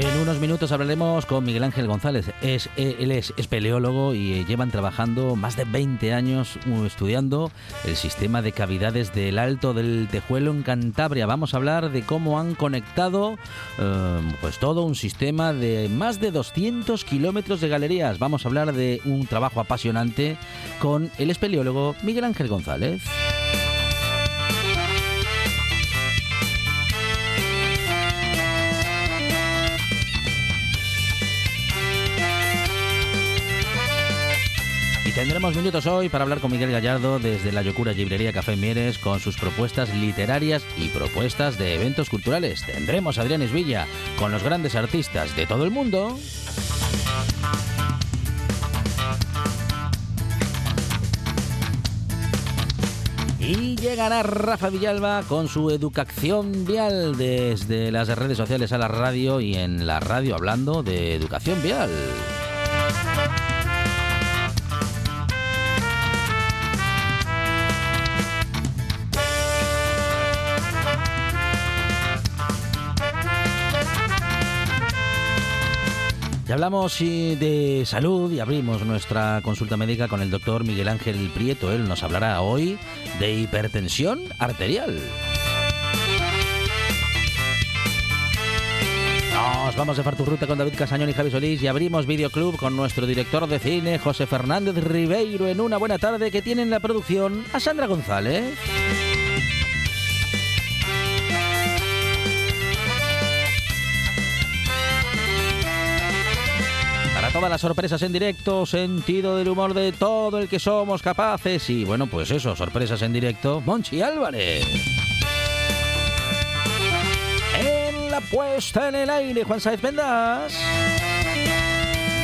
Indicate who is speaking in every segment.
Speaker 1: En unos minutos hablaremos con Miguel Ángel González. Es, eh, él es espeleólogo y llevan trabajando más de 20 años estudiando el sistema de cavidades del Alto del Tejuelo en Cantabria. Vamos a hablar de cómo han conectado eh, pues todo un sistema de más de 200 kilómetros de galerías. Vamos a hablar de un trabajo apasionante con el espeleólogo Miguel Ángel González. Tendremos minutos hoy para hablar con Miguel Gallardo desde la Yocura Librería Café Mieres con sus propuestas literarias y propuestas de eventos culturales. Tendremos a Adrián Esvilla con los grandes artistas de todo el mundo. Y llegará Rafa Villalba con su educación vial desde las redes sociales a la radio y en la radio hablando de educación vial. Hablamos de salud y abrimos nuestra consulta médica con el doctor Miguel Ángel Prieto. Él nos hablará hoy de hipertensión arterial. Nos vamos de Farturruta con David Casañón y Javi Solís y abrimos videoclub con nuestro director de cine, José Fernández Ribeiro, en una buena tarde que tiene en la producción a Sandra González. Todas las sorpresas en directo, sentido del humor de todo el que somos capaces y bueno, pues eso, sorpresas en directo, Monchi Álvarez. En la puesta en el aire, Juan Saez Vendas.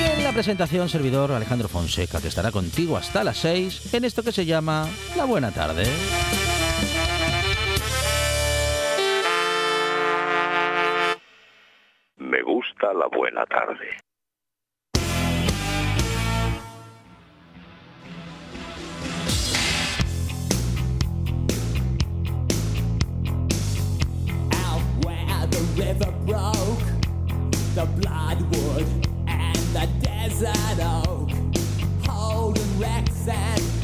Speaker 1: Y en la presentación, servidor Alejandro Fonseca, que estará contigo hasta las 6 en esto que se llama La Buena Tarde.
Speaker 2: Me gusta la buena tarde. River broke, the bloodwood and the desert oak, holding wrecks and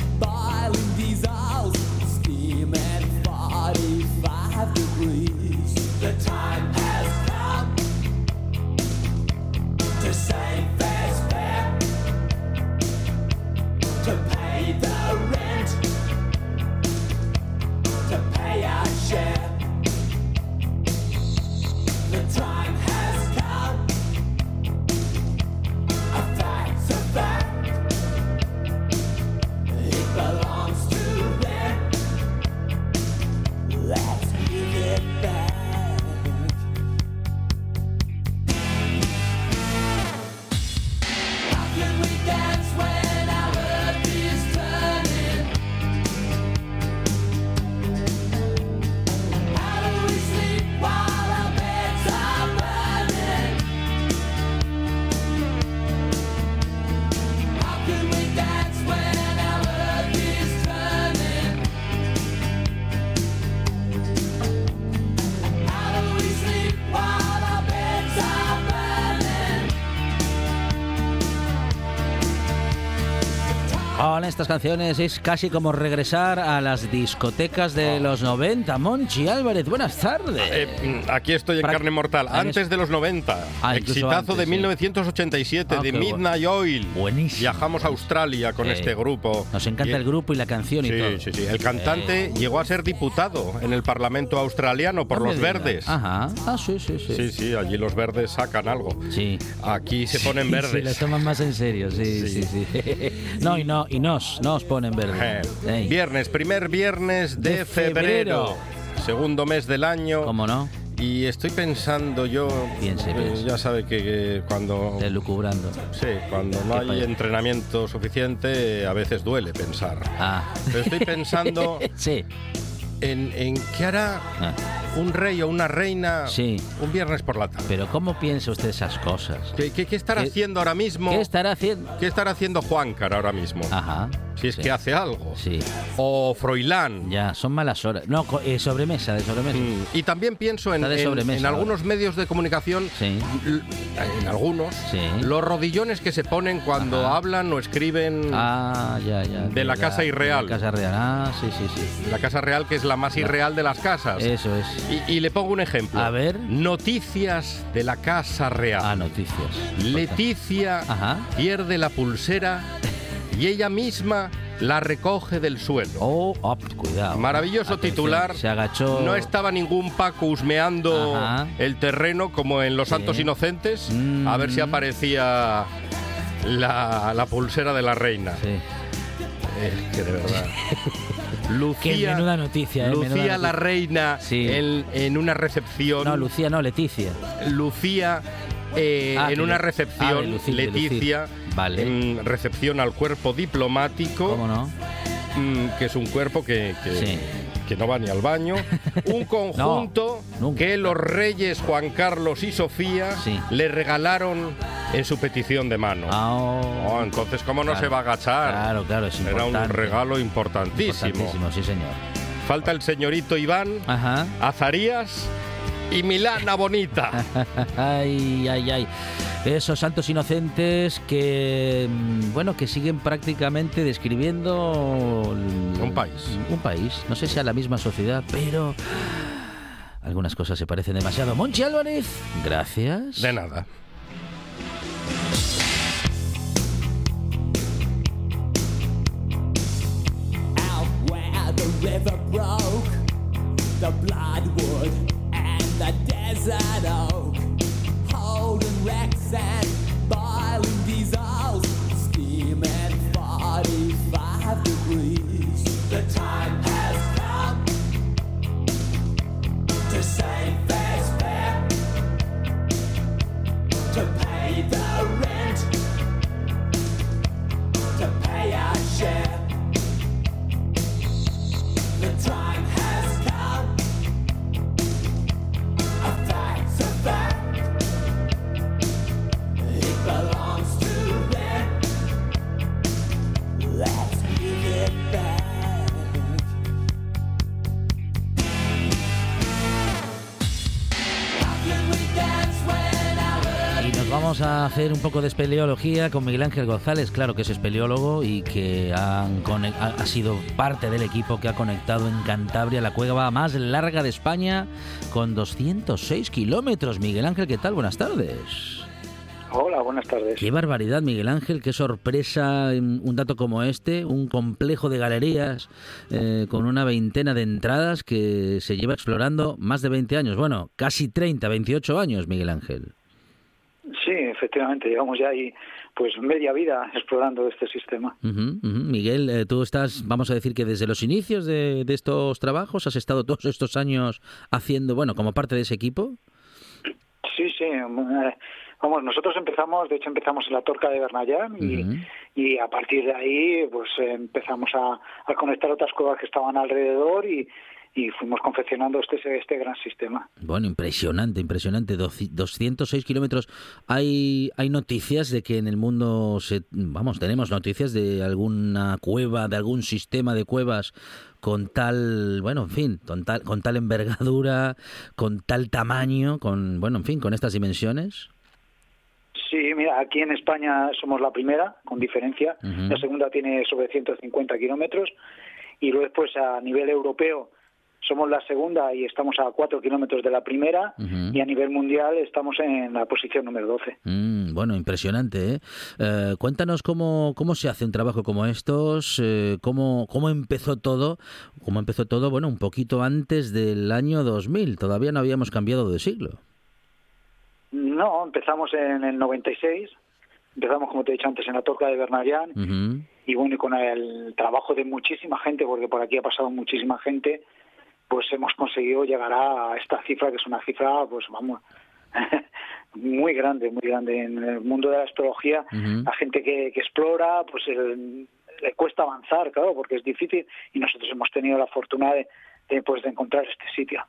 Speaker 1: estas canciones es casi como regresar a las discotecas de los 90. Monchi Álvarez, buenas tardes.
Speaker 3: Eh, mm, aquí estoy en carne mortal,
Speaker 1: Ah,
Speaker 3: antes de los 90.
Speaker 1: Ah,
Speaker 3: Exitazo
Speaker 1: antes,
Speaker 3: de
Speaker 1: sí.
Speaker 3: 1987
Speaker 1: Ah,
Speaker 3: de
Speaker 1: qué bueno.
Speaker 3: Midnight Oil.
Speaker 1: Buenísimo.
Speaker 3: Viajamos a Australia con
Speaker 1: Eh,
Speaker 3: este grupo.
Speaker 1: Nos encanta
Speaker 3: Y-
Speaker 1: el grupo y la canción y
Speaker 3: Sí,
Speaker 1: todo.
Speaker 3: sí, sí. El cantante llegó a ser diputado en el Parlamento australiano por
Speaker 1: No
Speaker 3: los verdes.
Speaker 1: Ajá. Ah, sí, sí, sí.
Speaker 3: Sí, sí, allí los verdes sacan algo.
Speaker 1: Sí.
Speaker 3: Aquí se ponen
Speaker 1: Sí,
Speaker 3: verdes.
Speaker 1: lo toman más en serio, sí, sí, sí. no, y no, y nos, nos ponen
Speaker 3: Eh,
Speaker 1: verde. Ey,
Speaker 3: Viernes, primer viernes de,
Speaker 1: De
Speaker 3: febrero.
Speaker 1: febrero.
Speaker 3: Segundo mes del año.
Speaker 1: ¿Cómo no?
Speaker 3: Y estoy pensando yo,
Speaker 1: Piense,
Speaker 3: eh,
Speaker 1: piense.
Speaker 3: ya sabe que, que cuando
Speaker 1: Delucubrando.
Speaker 3: sí, cuando no
Speaker 1: ¿Qué
Speaker 3: hay entrenamiento suficiente, a veces duele pensar.
Speaker 1: Ah.
Speaker 3: Pero estoy pensando
Speaker 1: sí.
Speaker 3: En, en qué hará
Speaker 1: Ah.
Speaker 3: un rey o una reina
Speaker 1: Sí.
Speaker 3: un viernes por la tarde.
Speaker 1: Pero ¿cómo piensa usted esas cosas?
Speaker 3: ¿Qué, qué- qué estará
Speaker 1: ¿Qué-
Speaker 3: haciendo ahora mismo?
Speaker 1: ¿Qué estará haciendo?
Speaker 3: ¿Qué estará haciendo Juancar ahora mismo?
Speaker 1: Ajá.
Speaker 3: Si es
Speaker 1: sí.
Speaker 3: que hace algo.
Speaker 1: Sí,
Speaker 3: O Froilán.
Speaker 1: ya, son malas horas. No, eh, sobremesa, de sobremesa.
Speaker 3: Mm, Y también pienso en, en- algunos medios de comunicación,
Speaker 1: Sí.
Speaker 3: en algunos,
Speaker 1: Sí.
Speaker 3: los rodillones que se ponen cuando
Speaker 1: Ajá.
Speaker 3: hablan o escriben
Speaker 1: Ah, ya, ya.
Speaker 3: De la Casa Irreal.
Speaker 1: La Casa Real. Ah, sí, sí, sí.
Speaker 3: la Casa Real, que es la más irreal de las casas.
Speaker 1: Eso es.
Speaker 3: Y, y le pongo un ejemplo.
Speaker 1: A ver.
Speaker 3: Noticias de la Casa Real.
Speaker 1: Ah, noticias.
Speaker 3: Leticia
Speaker 1: Ajá.
Speaker 3: pierde la pulsera y ella misma la recoge del suelo.
Speaker 1: Oh, oh, cuidado.
Speaker 3: Maravilloso
Speaker 1: Atención,
Speaker 3: titular.
Speaker 1: Se agachó.
Speaker 3: No estaba ningún Paco husmeando
Speaker 1: Ajá.
Speaker 3: el terreno como en Los
Speaker 1: Sí.
Speaker 3: Santos Inocentes,
Speaker 1: Mm.
Speaker 3: a ver si aparecía la, la pulsera de la reina.
Speaker 1: Sí.
Speaker 3: Es que de verdad.
Speaker 1: Qué
Speaker 3: Lucía,
Speaker 1: menuda noticia, eh, menuda
Speaker 3: Lucía la reina
Speaker 1: Sí.
Speaker 3: en, en una recepción.
Speaker 1: No, Lucía, no, Leticia.
Speaker 3: Lucía eh,
Speaker 1: Ah,
Speaker 3: en una recepción,
Speaker 1: ah, de lucir, de
Speaker 3: Leticia.
Speaker 1: Vale.
Speaker 3: en recepción al cuerpo diplomático,
Speaker 1: ¿Cómo no?
Speaker 3: mm, que es un cuerpo que, que-
Speaker 1: Sí.
Speaker 3: que no va ni al baño, un conjunto que los reyes Juan Carlos y Sofía
Speaker 1: Sí.
Speaker 3: le regalaron en su petición de mano.
Speaker 1: Ah,
Speaker 3: Oh,
Speaker 1: oh.
Speaker 3: entonces, ¿cómo no se va a agachar?
Speaker 1: Claro, claro, es
Speaker 3: Era un regalo importantísimo.
Speaker 1: Importantísimo, sí, señor.
Speaker 3: Falta el señorito Iván,
Speaker 1: Ajá.
Speaker 3: Azarías y Milana Bonita.
Speaker 1: Ay, ay, ay. Esos santos inocentes que, mm, bueno, que siguen prácticamente describiendo...
Speaker 3: Un país.
Speaker 1: Un país. No sé si a la misma sociedad, pero... Algunas cosas se parecen demasiado. Monchi Álvarez, gracias.
Speaker 3: De nada.
Speaker 2: Out where the river broke, the bloodwood and the desert oak, holding wrecks and boiling diesels, steaming 45 degrees. The time a
Speaker 1: hacer un poco de espeleología con Miguel Ángel González, claro que es espeleólogo y que han ha, sido parte del equipo que ha conectado en Cantabria la cueva más larga de España con 206 kilómetros. Miguel Ángel, ¿qué tal? Buenas tardes.
Speaker 4: Hola, buenas tardes.
Speaker 1: Qué barbaridad, Miguel Ángel, qué sorpresa un dato como este, un complejo de galerías eh, con una veintena de entradas que se lleva explorando más de 20 años, bueno, casi 30, 28 años, Miguel Ángel.
Speaker 4: Sí, efectivamente, llevamos ya ahí pues media vida explorando este sistema.
Speaker 1: Miguel, eh, tú estás, vamos a decir que desde los inicios de, de estos trabajos has estado todos estos años haciendo, bueno, como parte de ese equipo.
Speaker 4: Sí, sí. eh, Vamos, nosotros empezamos, de hecho empezamos en la Torca de Bernayán y, y a partir de ahí pues empezamos a, a conectar otras cuevas que estaban alrededor y, y fuimos confeccionando este, este gran sistema.
Speaker 1: Bueno, impresionante, impresionante. Doci- 206 kilómetros. Hay, hay noticias de que en el mundo, se, vamos, tenemos noticias de alguna cueva, de algún sistema de cuevas con tal, bueno, en fin, con tal, con tal envergadura, con tal tamaño, con, bueno, en fin, con estas dimensiones.
Speaker 4: Sí, mira, aquí en España somos la primera, con diferencia. La segunda tiene sobre 150 kilómetros. Y luego después a nivel europeo somos la segunda y estamos a 4 kilómetros de la primera. Y a nivel mundial estamos en la posición número 12.
Speaker 1: Mm, bueno, impresionante. ¿eh? Eh, cuéntanos cómo, cómo se hace un trabajo como estos, eh, cómo, cómo empezó todo, cómo empezó todo, bueno, un poquito antes del año 2000. Todavía no habíamos cambiado de siglo.
Speaker 4: No, empezamos en el 96. Empezamos, como te he dicho antes, en la Torca de Bernayán.
Speaker 1: Ujú.
Speaker 4: y bueno, y con el trabajo de muchísima gente, porque por aquí ha pasado muchísima gente, pues hemos conseguido llegar a esta cifra, que es una cifra, pues vamos, muy grande, muy grande. En el mundo de la astrología, la gente que, que explora, pues le cuesta avanzar, claro, porque es difícil, y nosotros hemos tenido la fortuna de, de, pues, de encontrar este sitio.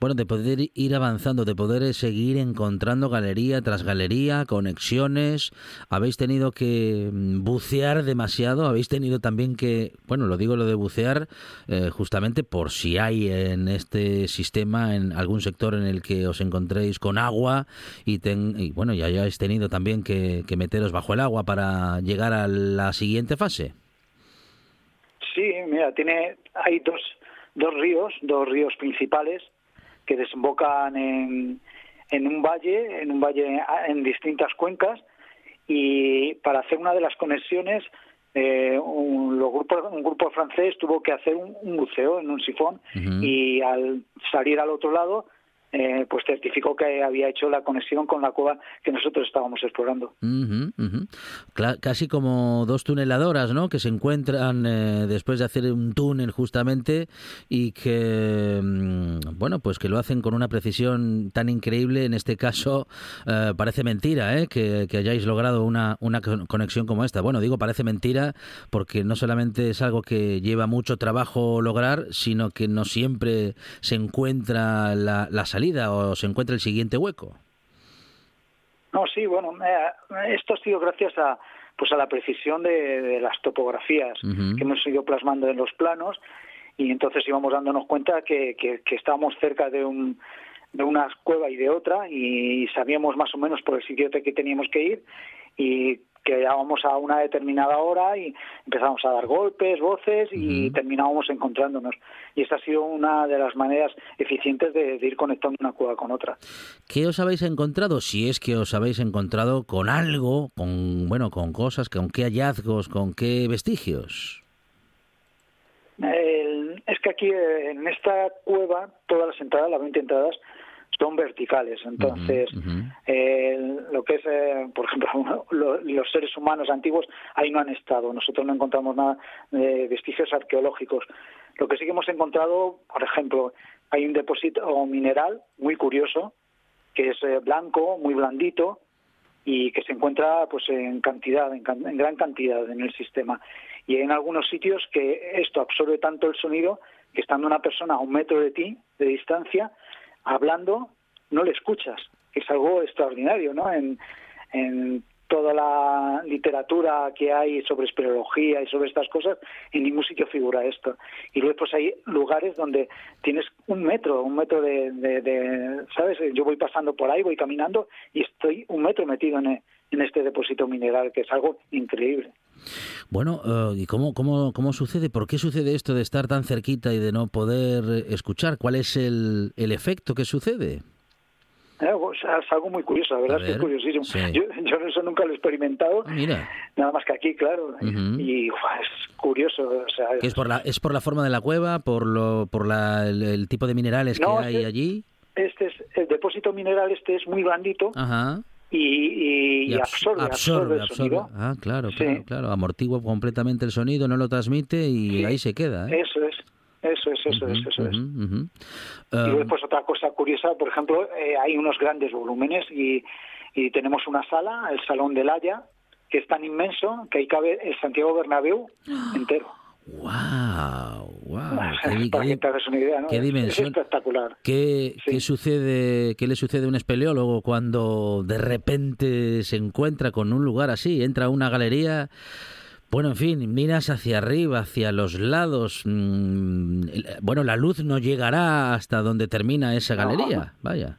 Speaker 1: Bueno, de poder ir avanzando, de poder eh, seguir encontrando galería tras galería, conexiones. Habéis tenido que mm, bucear demasiado, habéis tenido también que, bueno, lo digo lo de bucear, eh, justamente por si hay en este sistema, en algún sector en el que os encontréis con agua y, ten- y bueno, ya hayáis tenido también que, que meteros bajo el agua para llegar a la siguiente fase.
Speaker 4: Sí, mira, tiene, hay dos, dos ríos, dos ríos principales que desembocan en, en un valle, en un valle ah, en distintas cuencas. Y para hacer una de las conexiones eh, un, los grupos- un grupo francés tuvo que hacer un, un buceo en un sifón y al salir al otro lado eh, pues certificó que había hecho la conexión con la cueva que nosotros estábamos explorando.
Speaker 1: Casi como dos tuneladoras, ¿no? Que se encuentran eh, después de hacer un túnel justamente y que, mm, bueno, pues que lo hacen con una precisión tan increíble. En este caso, eh, parece mentira, ¿eh? Que, que hayáis logrado una, una con- conexión como esta. Bueno, digo parece mentira porque no solamente es algo que lleva mucho trabajo lograr, sino que no siempre se encuentra la, la salida o se encuentra el siguiente hueco.
Speaker 4: No, sí, bueno, eh, esto ha sido gracias a pues a la precisión de, de las topografías que hemos ido plasmando en los planos y entonces íbamos dándonos cuenta que, que, que estábamos cerca de un de una cueva y de otra y sabíamos más o menos por el sitio que teníamos que ir y que llegábamos a una determinada hora y empezamos a dar golpes, voces y terminábamos encontrándonos. Y esta ha sido una de las maneras eficientes de, de ir conectando una cueva con otra.
Speaker 1: ¿Qué os habéis encontrado? Si es que os habéis encontrado con algo, con bueno, con cosas, con qué hallazgos, con qué vestigios.
Speaker 4: El- es que aquí eh, en esta cueva todas las entradas, las 20 entradas, son verticales. Entonces, eh, lo que es, eh, por ejemplo, lo- los seres humanos antiguos ahí no han estado. Nosotros no encontramos nada de vestigios arqueológicos. Lo que sí que hemos encontrado, por ejemplo, hay un depósito mineral muy curioso que es eh, blanco, muy blandito y que se encuentra pues en cantidad, en, can- en gran cantidad en el sistema. Y hay en algunos sitios que esto absorbe tanto el sonido que estando una persona a un metro de ti, de distancia, hablando, no le escuchas, es algo extraordinario, ¿no? En, en toda la literatura que hay sobre espeleología y sobre estas cosas, en ningún sitio figura esto. Y luego pues hay lugares donde tienes un metro, un metro de, de- ¿sabes? Yo voy pasando por ahí, voy caminando y estoy un metro metido en, en este depósito mineral, que es algo increíble.
Speaker 1: Bueno, eh, ¿y cómo, cómo, cómo sucede? ¿Por qué sucede esto de estar tan cerquita y de no poder eh, escuchar? ¿Cuál es el, el efecto que sucede?
Speaker 4: Eh, es algo muy curioso, la verdad es que es curiosísimo.
Speaker 1: sí.
Speaker 4: Yo, yo eso nunca lo he experimentado,
Speaker 1: Ah, mira,
Speaker 4: nada más que aquí, claro. Y uf, es curioso, o sea,
Speaker 1: ¿que es por la es por la forma de la cueva, por lo por la, el, el tipo de minerales
Speaker 4: No,
Speaker 1: que hay
Speaker 4: es-
Speaker 1: allí?
Speaker 4: este es, el depósito mineral este es muy blandito
Speaker 1: Ajá.
Speaker 4: Y, y- y
Speaker 1: abs-
Speaker 4: absorbe, absorbe, el sonido.
Speaker 1: Ah, claro,
Speaker 4: Sí.
Speaker 1: claro, claro. Amortigua completamente el sonido, no lo transmite y
Speaker 4: Sí.
Speaker 1: ahí se queda. ¿eh?
Speaker 4: Eso es, eso es, eso es, eso es.
Speaker 1: ujú.
Speaker 4: Y
Speaker 1: Eh,
Speaker 4: pues otra cosa curiosa, por ejemplo, eh, hay unos grandes volúmenes y, y tenemos una sala, el Salón del Haya, que es tan inmenso que ahí cabe el Santiago Bernabéu entero.
Speaker 1: ¡Wow! ¡Wow! Qué,
Speaker 4: Para que
Speaker 1: di-
Speaker 4: te hagas una idea, ¿no?
Speaker 1: qué
Speaker 4: Es-
Speaker 1: dimensión.
Speaker 4: Es espectacular.
Speaker 1: ¿Qué,
Speaker 4: Sí.
Speaker 1: qué sucede, ¿Qué le sucede a un espeleólogo cuando de repente se encuentra con un lugar así? Entra a una galería. Bueno, en fin, miras hacia arriba, hacia los lados. mm, bueno, la luz no llegará hasta donde termina esa
Speaker 4: No.
Speaker 1: galería. Vaya.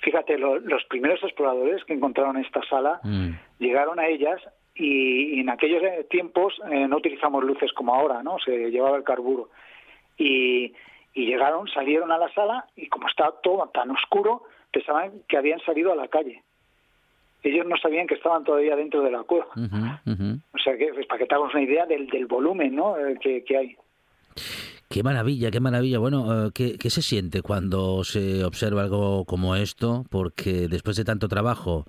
Speaker 4: fíjate, lo- los primeros exploradores que encontraron esta sala
Speaker 1: Mm.
Speaker 4: llegaron a ellas y, en aquellos eh, tiempos eh, no utilizamos luces como ahora, ¿no? Se llevaba el carburo. Y, y llegaron, salieron a la sala y como estaba todo tan oscuro, pensaban que habían salido a la calle. Ellos no sabían que estaban todavía dentro de la cueva. O sea, que pues, para que te hagas una idea del, del volumen ¿no? Eh, que, que hay.
Speaker 1: Qué maravilla, qué maravilla. Bueno, eh, ¿qué, qué se siente cuando se observa algo como esto? Porque después de tanto trabajo,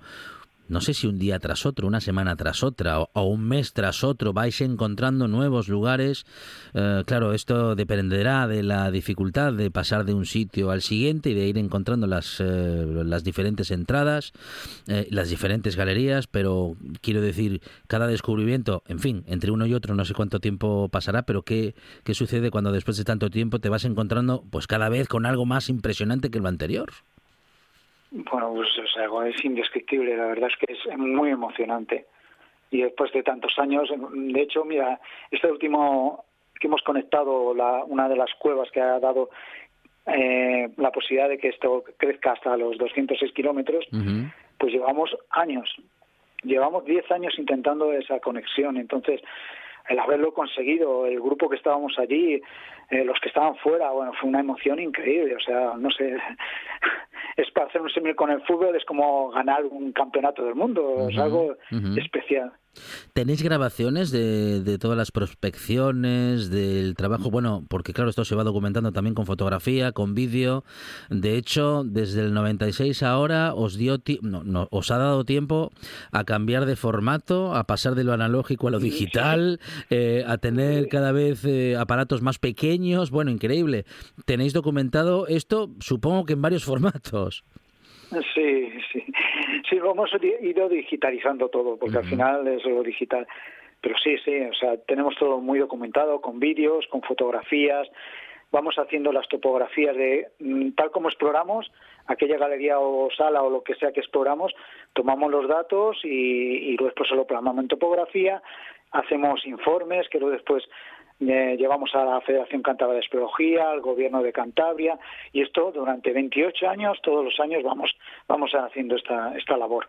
Speaker 1: no sé si un día tras otro, una semana tras otra o, un mes tras otro vais encontrando nuevos lugares. Eh, claro, esto dependerá de la dificultad de pasar de un sitio al siguiente y de ir encontrando las, eh, las diferentes entradas, eh, las diferentes galerías, pero quiero decir, cada descubrimiento, en fin, entre uno y otro no sé cuánto tiempo pasará, pero ¿qué, qué sucede cuando después de tanto tiempo te vas encontrando pues cada vez con algo más impresionante que lo anterior?
Speaker 4: Bueno, pues o sea, es indescriptible, la verdad es que es muy emocionante. Y después de tantos años, de hecho, mira, este último que hemos conectado, la, una de las cuevas que ha dado eh, la posibilidad de que esto crezca hasta los 206 kilómetros, pues llevamos años, llevamos 10 años intentando esa conexión. Entonces, el haberlo conseguido, el grupo que estábamos allí, eh, los que estaban fuera, bueno, fue una emoción increíble. O sea, no sé, es para hacer un símil con el fútbol, es como ganar un campeonato del mundo, es algo especial.
Speaker 1: ¿Tenéis grabaciones de, de todas las prospecciones, del trabajo? Bueno, porque claro, esto se va documentando también con fotografía, con vídeo. De hecho, desde el 96 a ahora os dio no, no, os ha dado tiempo a cambiar de formato, a pasar de lo analógico a lo digital, eh, a tener cada vez eh, aparatos más pequeños. Bueno, increíble. Tenéis documentado esto, supongo que en varios formatos.
Speaker 4: Sí, sí. Sí, lo hemos ido digitalizando todo, porque al final es lo digital. Pero sí, sí, o sea, tenemos todo muy documentado, con vídeos, con fotografías. Vamos haciendo las topografías de mm, tal como exploramos, aquella galería o sala o lo que sea que exploramos, tomamos los datos y, y luego después se lo plasmamos en topografía, hacemos informes que luego después eh, llevamos a la Federación Cántabra de Espeleología, al Gobierno de Cantabria, y esto durante 28 años, todos los años vamos, vamos haciendo esta, esta labor.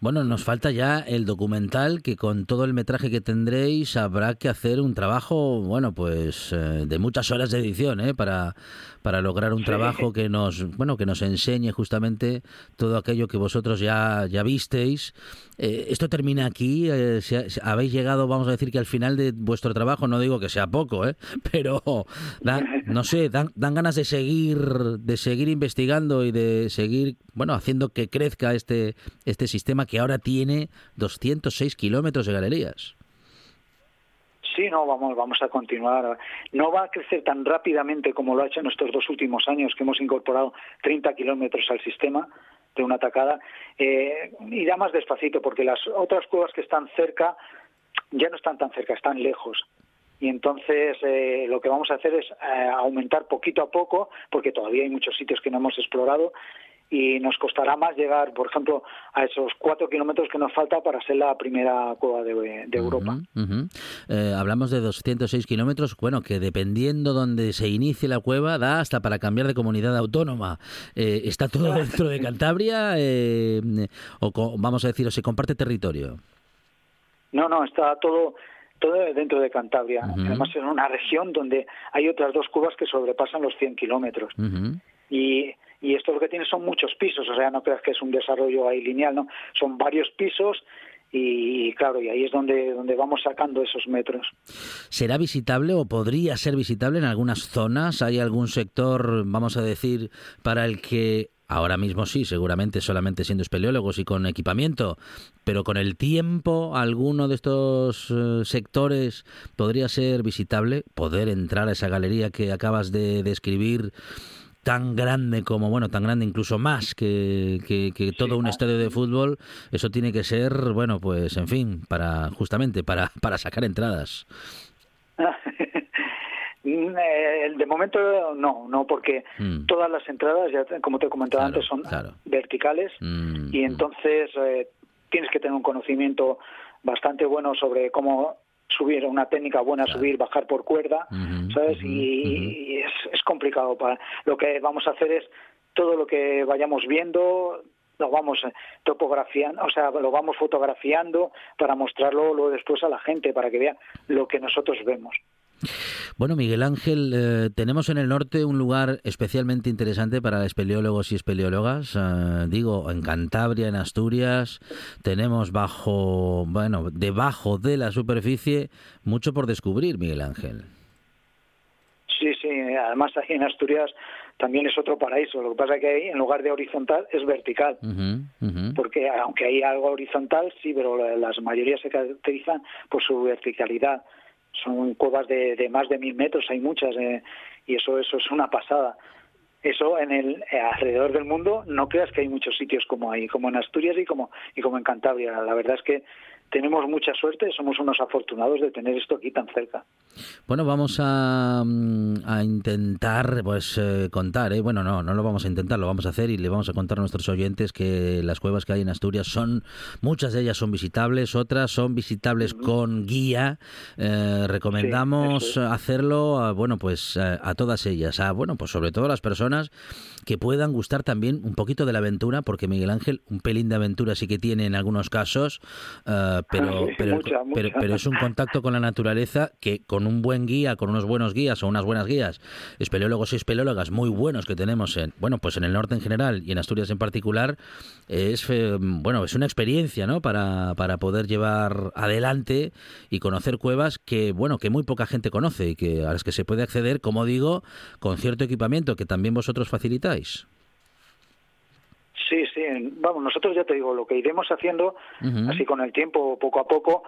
Speaker 1: Bueno, nos falta ya el documental que con todo el metraje que tendréis habrá que hacer un trabajo, bueno, pues eh, de muchas horas de edición, ¿eh? Para, para lograr un trabajo que nos, bueno, que nos enseñe justamente todo aquello que vosotros ya, ya visteis. Eh, esto termina aquí, eh, si ha- si habéis llegado, vamos a decir que al final de vuestro trabajo, no digo que sea poco, ¿eh? Pero, da- no sé, dan, dan ganas de seguir, de seguir investigando y de seguir, bueno, haciendo que crezca este, este sistema que ahora tiene 206 kilómetros de galerías.
Speaker 4: Sí, no, vamos, vamos a continuar. No va a crecer tan rápidamente como lo ha hecho en estos dos últimos años, que hemos incorporado 30 kilómetros al sistema de una atacada. Eh, irá más despacito, porque las otras cuevas que están cerca ya no están tan cerca, están lejos. Y entonces eh, lo que vamos a hacer es eh, aumentar poquito a poco, porque todavía hay muchos sitios que no hemos explorado y nos costará más llegar, por ejemplo, a esos cuatro kilómetros que nos falta para ser la primera cueva de, de Europa.
Speaker 1: Eh, hablamos de 206 kilómetros, bueno, que dependiendo donde se inicie la cueva, da hasta para cambiar de comunidad autónoma. Eh, ¿Está todo dentro de Cantabria? eh, o vamos a decir, o se comparte territorio?
Speaker 4: No, no, está todo todo dentro de Cantabria. Además, es una región donde hay otras dos cuevas que sobrepasan los 100 kilómetros. Y, y esto lo que tiene son muchos pisos, o sea, no creas que es un desarrollo ahí lineal, ¿no? Son varios pisos y, claro, y ahí es donde, donde vamos sacando esos metros.
Speaker 1: ¿Será visitable o podría ser visitable en algunas zonas? ¿Hay algún sector, vamos a decir, para el que ahora mismo sí, seguramente solamente siendo espeleólogos y con equipamiento, pero con el tiempo alguno de estos eh, sectores podría ser visitable, poder entrar a esa galería que acabas de describir? Tan grande como, bueno, tan grande incluso más que, que, que todo un estadio de fútbol, eso tiene que ser, bueno, pues en fin, para justamente para, para sacar entradas.
Speaker 4: Mm, eh, de momento no, no, porque
Speaker 1: Mm.
Speaker 4: todas las entradas, ya como te comentaba
Speaker 1: Claro,
Speaker 4: antes, son
Speaker 1: claro.
Speaker 4: verticales
Speaker 1: Mm,
Speaker 4: y entonces eh, tienes que tener un conocimiento bastante bueno sobre cómo subir una técnica buena,
Speaker 1: Claro.
Speaker 4: subir, bajar por cuerda, ¿sabes? y es, es complicado. Para, lo que vamos a hacer es todo lo que vayamos viendo lo vamos eh, topografiando, o sea, lo vamos fotografiando para mostrarlo luego después a la gente, para que vea lo que nosotros vemos.
Speaker 1: Bueno, Miguel Ángel, eh, tenemos en el norte un lugar especialmente interesante para espeleólogos y espeleólogas. eh, digo, en Cantabria, en Asturias, tenemos bajo, bueno, debajo de la superficie mucho por descubrir, Miguel Ángel.
Speaker 4: Sí, sí, además ahí en Asturias también es otro paraíso. Lo que pasa es que ahí, en lugar de horizontal, es vertical. Porque aunque hay algo horizontal, sí, pero la- las mayorías se caracterizan por su verticalidad. Son cuevas de, más de mil metros, hay muchas, eh, y eso, eso es una pasada. Eso en el eh, alrededor del mundo no creas que hay muchos sitios como ahí, como en Asturias y como y como en Cantabria. La verdad es que tenemos mucha suerte, somos unos afortunados de tener esto aquí tan cerca.
Speaker 1: Bueno, vamos a, mm, a intentar pues eh, contar, ¿eh? bueno, no, no lo vamos a intentar, lo vamos a hacer y le vamos a contar a nuestros oyentes que las cuevas que hay en Asturias son, muchas de ellas son visitables, otras son visitables con guía. Eh, recomendamos
Speaker 4: Sí, eso es.
Speaker 1: hacerlo, a, bueno, pues a, a todas ellas, a, bueno, pues sobre todo a las personas que puedan gustar también un poquito de la aventura, porque Miguel Ángel un pelín de aventura sí que tiene en algunos casos, eh, pero,
Speaker 4: Sí,
Speaker 1: pero, el
Speaker 4: mucha,
Speaker 1: co- pero,
Speaker 4: mucha.
Speaker 1: pero es un contacto con la naturaleza que con un buen guía, con unos buenos guías o unas buenas guías, espeleólogos y espeleólogas muy buenos que tenemos en, bueno, pues en el norte en general y en Asturias en particular, es eh, bueno, es una experiencia, ¿no? Para, para poder llevar adelante y conocer cuevas que, bueno, que muy poca gente conoce y que a las que se puede acceder, como digo, con cierto equipamiento que también vosotros facilitáis.
Speaker 4: Sí, sí. Vamos, nosotros ya te digo, lo que iremos haciendo, así con el tiempo, poco a poco,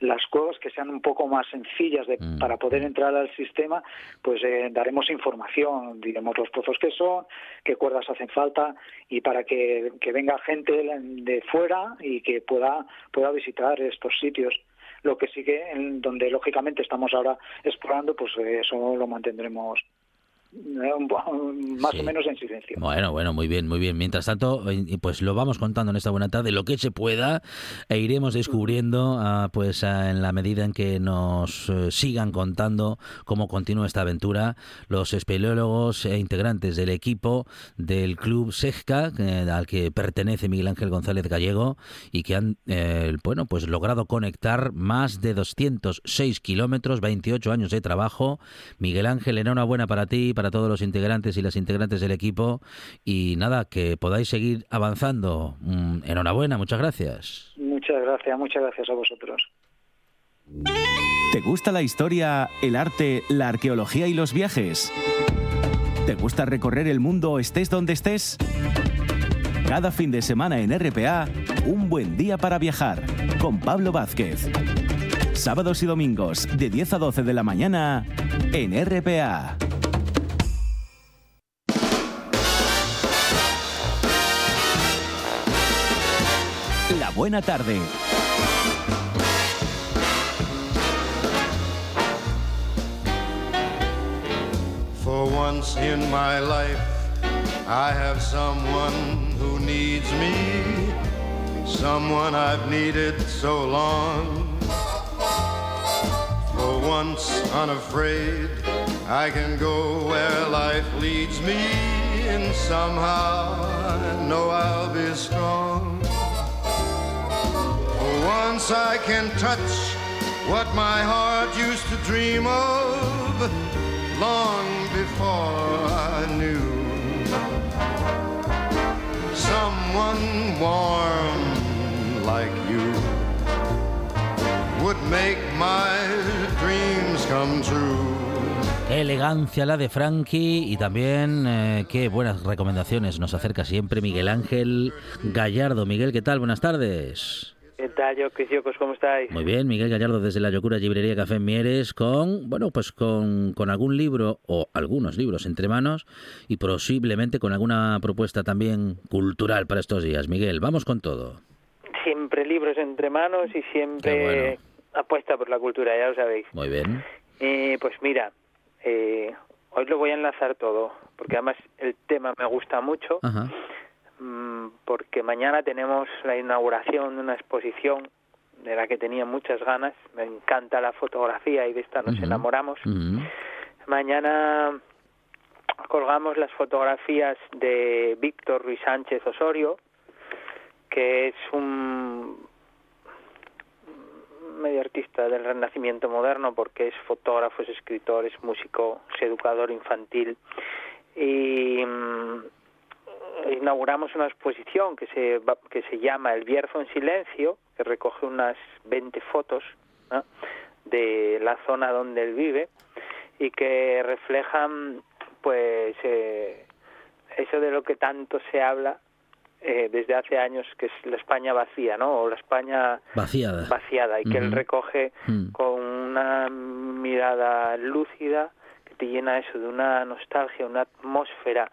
Speaker 4: las cuevas que sean un poco más sencillas de,
Speaker 1: Mm.
Speaker 4: para poder entrar al sistema, pues eh, daremos información, diremos los pozos que son, qué cuerdas hacen falta y para que, que venga gente de- fuera y que pueda, pueda visitar estos sitios. Lo que sí que, en donde lógicamente estamos ahora explorando, pues eh, eso lo mantendremos más
Speaker 1: Sí.
Speaker 4: o menos en silencio.
Speaker 1: Bueno, bueno, muy bien, muy bien. Mientras tanto, eh, pues lo vamos contando en esta buena tarde, lo que se pueda, e iremos descubriendo, ah, pues ah, en la medida en que nos eh, sigan contando cómo continúa esta aventura, los espeleólogos e integrantes del equipo del Club Sejca, eh, al que pertenece Miguel Ángel González Gallego, y que han, eh, bueno, pues logrado conectar más de 206 kilómetros, 28 años de trabajo. Miguel Ángel, enhorabuena para ti, para todos los integrantes y las integrantes del equipo. Y nada, que podáis seguir avanzando. Mm, enhorabuena, muchas gracias.
Speaker 4: Muchas gracias, muchas gracias a vosotros.
Speaker 5: ¿Te gusta la historia, el arte, la arqueología y los viajes? ¿Te gusta recorrer el mundo estés donde estés? Cada fin de semana en RPA, un buen día para viajar con Pablo Vázquez. Sábados y domingos de 10 a 12 de la mañana en RPA. La buena tarde.
Speaker 6: For once in my life, I have someone who needs me, someone I've needed so long. For once unafraid, I can go where life leads me, and somehow I know I'll be strong. Once I can touch what my heart used to dream of long before I knew. Someone warm like you would make my dreams come true.
Speaker 1: Qué elegancia la de Frankie y también eh, qué buenas recomendaciones nos acerca siempre Miguel Ángel Gallardo. Miguel, ¿qué tal? Buenas tardes.
Speaker 7: ¿Qué tal, yo, Crisiocos? ¿Cómo estáis?
Speaker 1: Muy bien, Miguel Gallardo desde la Locura Librería Café Mieres con, bueno, pues con, con algún libro o algunos libros entre manos y posiblemente con alguna propuesta también cultural para estos días. Miguel, vamos con todo.
Speaker 7: Siempre libros entre manos y siempre
Speaker 1: bueno.
Speaker 7: apuesta por la cultura, ya lo sabéis.
Speaker 1: Muy bien.
Speaker 7: Eh, pues mira, eh, hoy lo voy a enlazar todo, porque además el tema me gusta mucho,
Speaker 1: Ajá.
Speaker 7: Mm, porque mañana tenemos la inauguración de una exposición de la que tenía muchas ganas. Me encanta la fotografía y de esta nos enamoramos. Mañana colgamos las fotografías de Víctor Ruiz Sánchez Osorio, que es un medio artista del renacimiento moderno porque es fotógrafo, es escritor, es músico, es educador infantil y mm, inauguramos una exposición que se que se llama El Bierzo en silencio, que recoge unas 20 fotos ¿no? de la zona donde él vive y que reflejan pues eh, eso de lo que tanto se habla eh, desde hace años que es la España vacía, ¿no? O la España
Speaker 1: Vaciada.
Speaker 7: vaciada y que él recoge
Speaker 1: Mm.
Speaker 7: con una mirada lúcida que te llena eso de una nostalgia, una atmósfera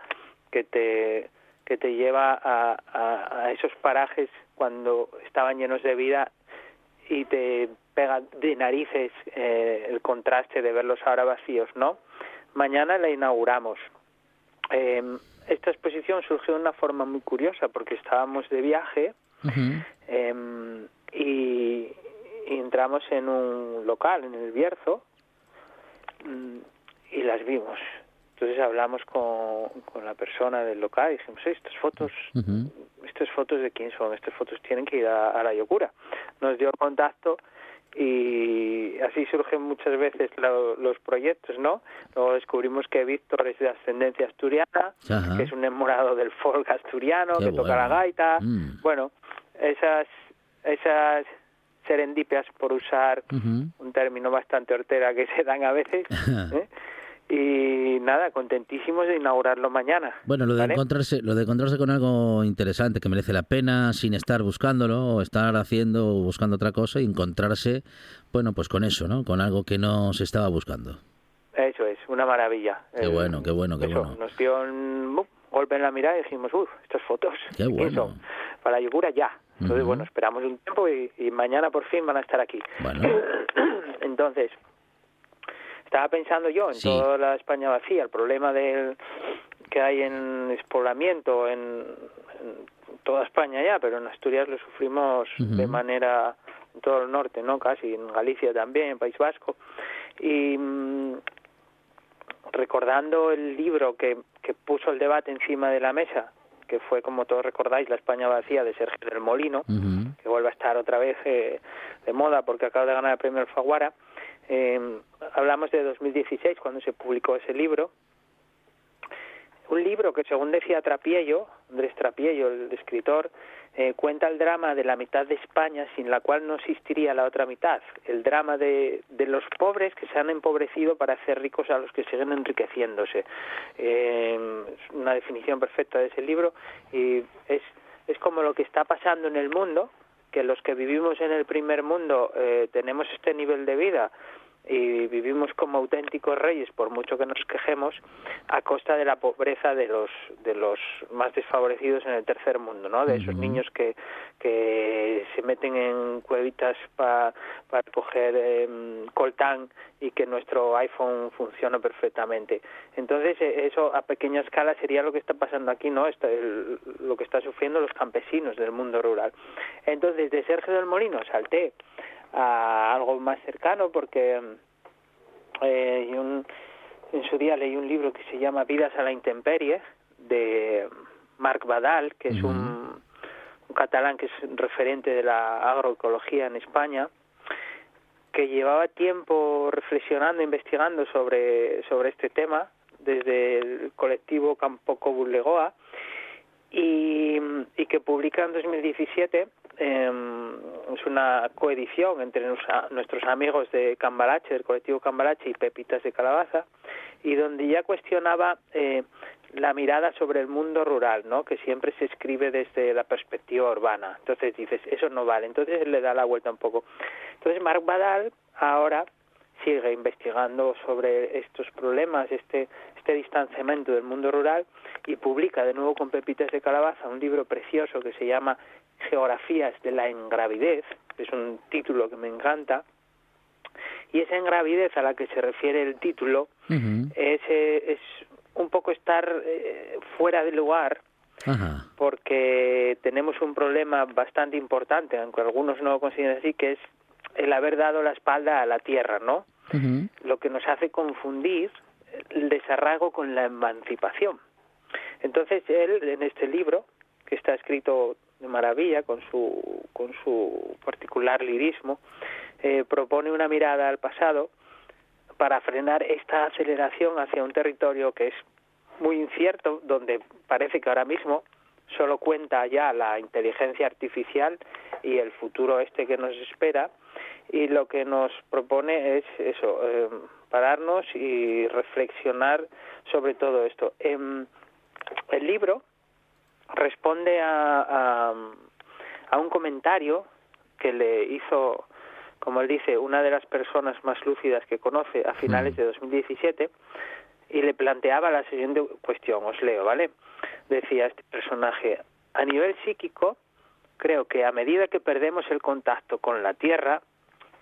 Speaker 7: que te que te lleva a, a, a esos parajes cuando estaban llenos de vida y te pega de narices eh, el contraste de verlos ahora vacíos, ¿no? Mañana la inauguramos. Eh, esta exposición surgió de una forma muy curiosa porque estábamos de viaje. Em, y, y entramos en un local, en el Bierzo, mm, y las vimos. Entonces hablamos con, con la persona del local y dijimos, "Eh, estas fotos, estas fotos de quién son, estas fotos tienen que ir a, a la Yocura. Nos dio el contacto y así surgen muchas veces lo- los proyectos, ¿no? Luego descubrimos que Víctor es de ascendencia asturiana,
Speaker 1: Ajá.
Speaker 7: que es un enamorado del folk asturiano,
Speaker 1: Qué
Speaker 7: que toca la gaita.
Speaker 1: Mm.
Speaker 7: Bueno, esas, esas serendipias, por usar un término bastante hortera que se dan a veces. ¿eh? Y nada, contentísimos de inaugurarlo mañana.
Speaker 1: Bueno, lo de
Speaker 7: ¿vale?
Speaker 1: encontrarse, lo de encontrarse con algo interesante que merece la pena sin estar buscándolo o estar haciendo o buscando otra cosa y encontrarse, bueno, pues con eso, ¿no? Con algo que no se estaba buscando.
Speaker 7: Eso es, una maravilla.
Speaker 1: Qué
Speaker 7: El-
Speaker 1: bueno, qué bueno, qué
Speaker 7: eso,
Speaker 1: bueno.
Speaker 7: Nos dio un golpe en la mirada y dijimos, uff, estas fotos,
Speaker 1: Qué
Speaker 7: ¿quién
Speaker 1: bueno.
Speaker 7: son? Para Yogura ya. Entonces, bueno, esperamos un tiempo y, y mañana por fin van a estar aquí.
Speaker 1: Bueno.
Speaker 7: Entonces, estaba pensando yo en
Speaker 1: Sí.
Speaker 7: toda la España vacía, el problema del que hay en despoblamiento en, en toda España ya, pero en Asturias lo sufrimos de manera en todo el norte, ¿no? Casi en Galicia también, en País Vasco. Y mm, recordando el libro que, que puso el debate encima de la mesa, que fue, como todos recordáis, La España vacía de Sergio del Molino, que vuelve a estar otra vez eh, de moda porque acaba de ganar el premio Alfaguara. Eh, hablamos de 2016 cuando se publicó ese libro. Un libro que, según decía Trapiello, Andrés Trapiello, el escritor, eh, cuenta el drama de la mitad de España sin la cual no existiría la otra mitad. El drama de, de los pobres que se han empobrecido para hacer ricos a los que siguen enriqueciéndose. Eh, es una definición perfecta de ese libro y es, es como lo que está pasando en el mundo, que los que vivimos en el primer mundo eh, tenemos este nivel de vida y vivimos como auténticos reyes por mucho que nos quejemos a costa de la pobreza de los de los más desfavorecidos en el tercer mundo no de esos niños que que se meten en cuevitas para para coger eh, coltán y que nuestro iPhone funcione perfectamente. Entonces eh, eso a pequeña escala sería lo que está pasando aquí no Está el- lo que está sufriendo los campesinos del mundo rural. Entonces de Sergio del Molino salté a algo más cercano porque eh, y un- en su día leí un libro que se llama Vidas a la intemperie de Marc Badal, que es un, un catalán que es referente de la agroecología en España, que llevaba tiempo reflexionando, investigando sobre, sobre este tema desde el colectivo Campoco Bulegoa y, y que publica en 2017 eh, es una coedición entre nuestros amigos de Cambalache, del colectivo Cambalache y Pepitas de Calabaza, y donde ya cuestionaba eh, la mirada sobre el mundo rural, ¿no? que siempre se escribe desde la perspectiva urbana. Entonces dices, eso no vale. Entonces le da la vuelta un poco. Entonces Marc Badal ahora sigue investigando sobre estos problemas, este, este distanciamiento del mundo rural y publica de nuevo con Pepitas de Calabaza un libro precioso que se llama Geografías de la engravidez, es un título que me encanta, y esa engravidez a la que se refiere el título
Speaker 1: Ujú.
Speaker 7: es, eh, es un poco estar eh, fuera de lugar
Speaker 1: Ajá.
Speaker 7: porque tenemos un problema bastante importante, aunque algunos no lo consideren así, que es el haber dado la espalda a la tierra, ¿no? Lo que nos hace confundir el desarraigo con la emancipación. Entonces él en este libro, que está escrito de maravilla con su, con su particular lirismo, eh, propone una mirada al pasado para frenar esta aceleración hacia un territorio que es muy incierto, donde parece que ahora mismo solo cuenta ya la inteligencia artificial y el futuro este que nos espera. Y lo que nos propone es eso eh, pararnos y reflexionar sobre todo esto. Em, el libro responde a, a, a un comentario que le hizo como él dice una de las personas más lúcidas que conoce a finales de 2017 y le planteaba la siguiente cuestión, os leo, ¿vale? Decía este personaje, a nivel psíquico, creo que a medida que perdemos el contacto con la tierra,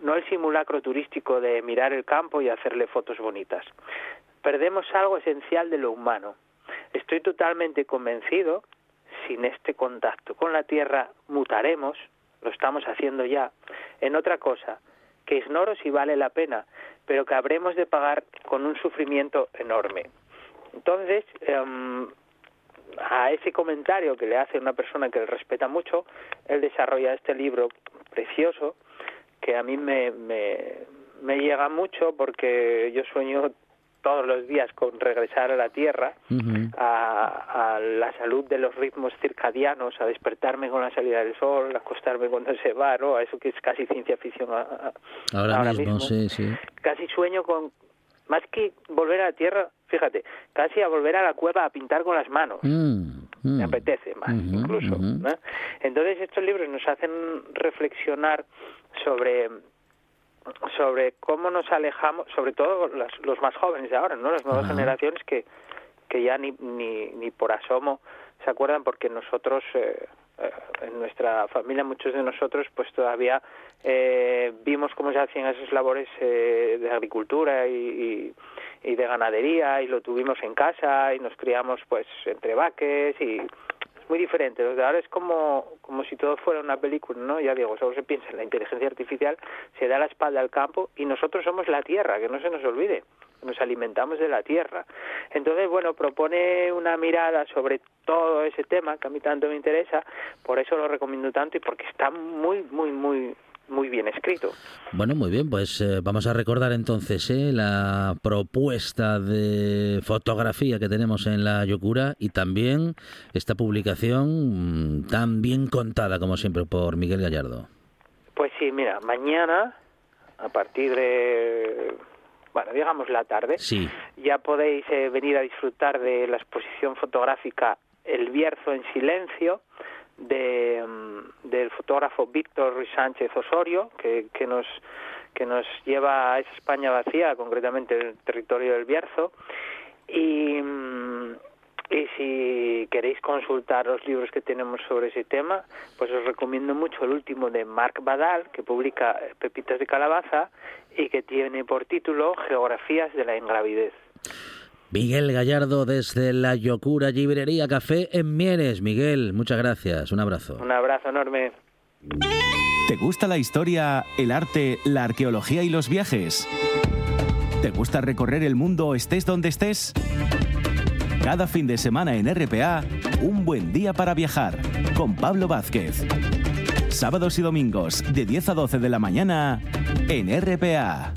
Speaker 7: no el simulacro turístico de mirar el campo y hacerle fotos bonitas, perdemos algo esencial de lo humano. Estoy totalmente convencido, sin este contacto con la tierra, mutaremos, lo estamos haciendo ya, en otra cosa, que ignoro si vale la pena, pero que habremos de pagar con un sufrimiento enorme. Entonces, em, a ese comentario que le hace una persona que le respeta mucho, él desarrolla este libro precioso que a mí me, me, me llega mucho porque yo sueño todos los días con regresar a la Tierra, a, a la salud de los ritmos circadianos, a despertarme con la salida del sol, a acostarme cuando se va, ¿no? A eso que es casi ciencia ficción a- a-
Speaker 1: Ahora, mismo, sí, sí.
Speaker 7: Casi sueño con, más que volver a la Tierra, fíjate, casi a volver a la cueva a pintar con las manos.
Speaker 1: Mm, mm.
Speaker 7: Me apetece más, incluso. Entonces estos libros nos hacen reflexionar sobre sobre cómo nos alejamos, sobre todo las- los más jóvenes de ahora, ¿no? Las nuevas generaciones que, que ya ni, ni, ni por asomo se acuerdan porque nosotros, eh, eh, en nuestra familia, muchos de nosotros, pues todavía eh, vimos cómo se hacían esas labores eh, de agricultura y, y, y de ganadería y lo tuvimos en casa y nos criamos pues entre vaques y muy diferente. Ahora es como, como si todo fuera una película, ¿no? Ya digo, solo se piensa en la inteligencia artificial, se da la espalda al campo y nosotros somos la tierra, que no se nos olvide. Nos alimentamos de la tierra. Entonces, bueno, propone una mirada sobre todo ese tema que a mí tanto me interesa, por eso lo recomiendo tanto y porque está muy, muy, muy, muy bien escrito.
Speaker 1: Bueno, muy bien, pues eh, vamos a recordar entonces eh, la propuesta de fotografía que tenemos en la Yocura y también esta publicación mm, tan bien contada como siempre por Miguel Gallardo.
Speaker 7: Pues sí, mira, mañana, a partir de, bueno, digamos la tarde,
Speaker 1: Sí,
Speaker 7: ya podéis eh, venir a disfrutar de la exposición fotográfica El Bierzo en Silencio de, mm, del fotógrafo Víctor Ruiz Sánchez Osorio, que, que nos que nos lleva a esa España vacía, concretamente el territorio del Bierzo. Y, mm, y si queréis consultar los libros que tenemos sobre ese tema, pues os recomiendo mucho el último de Marc Badal, que publica Pepitas de Calabaza y que tiene por título Geografías de la Ingravidez.
Speaker 1: Miguel Gallardo desde la Yocura Librería Café en Mieres. Miguel, muchas gracias, un abrazo.
Speaker 7: Un abrazo enorme.
Speaker 5: ¿Te gusta la historia, el arte, la arqueología y los viajes? ¿Te gusta recorrer el mundo estés donde estés? Cada fin de semana en RPA, un buen día para viajar con Pablo Vázquez. Sábados y domingos de 10 a 12 de la mañana en RPA.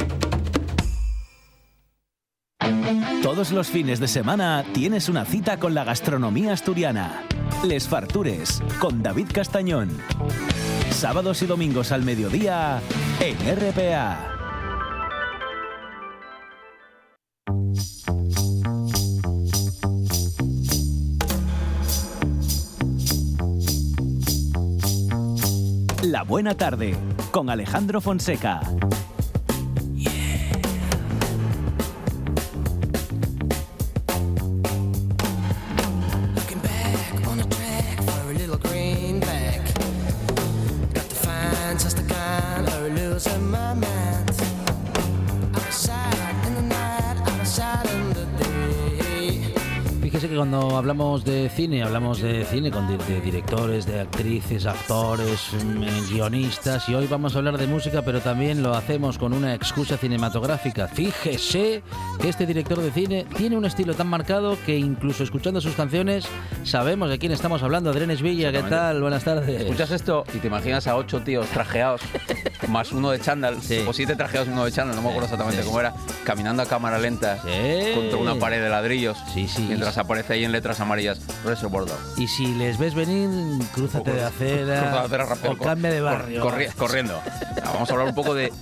Speaker 5: Todos los fines de semana tienes una cita con la gastronomía asturiana. Les Fartures con David Castañón. Sábados y domingos al mediodía en RPA. La buena tarde con Alejandro Fonseca.
Speaker 1: Hablamos de cine, hablamos de cine con di- de directores, de actrices, actores, mm, eh, guionistas y hoy vamos a hablar de música, pero también lo hacemos con una excusa cinematográfica. Fíjese que este director de cine tiene un estilo tan marcado que incluso escuchando sus canciones sabemos de quién estamos hablando. Adrenes Villa, ¿qué tal? Buenas tardes.
Speaker 8: Escuchas esto y te imaginas a ocho tíos trajeados, más uno de chándal,
Speaker 1: Sí.
Speaker 8: o siete trajeados y uno de chándal, no me acuerdo exactamente
Speaker 1: sí.
Speaker 8: cómo era, caminando a cámara lenta
Speaker 1: Sí.
Speaker 8: contra una pared de ladrillos, mientras aparece ahí en letras amarillas Reservoir Dogs.
Speaker 1: Y si les ves venir, crúzate de acera,
Speaker 8: Cruza de acera rápido,
Speaker 1: o cambia de barrio.
Speaker 8: corri- corriendo. Ah, Vamos a hablar un poco de,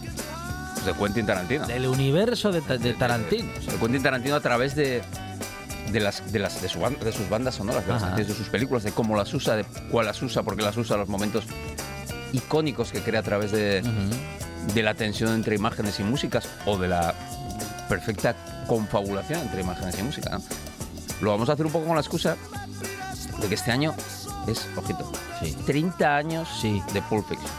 Speaker 8: de Quentin Tarantino.
Speaker 1: Del universo de, de Tarantino.
Speaker 8: de Quentin Tarantino a través de de las de las de, su ban- de sus bandas sonoras, de
Speaker 1: Ajá.
Speaker 8: sus películas, de cómo las usa, de cuál las usa, porque las usa, los momentos icónicos que crea a través de, de la tensión entre imágenes y músicas o de la perfecta confabulación entre imágenes y música. ¿no? Lo vamos a hacer un poco con la excusa de que este año es, ojito,
Speaker 1: Sí.
Speaker 8: 30 años
Speaker 1: Sí.
Speaker 8: de Pulp Fiction.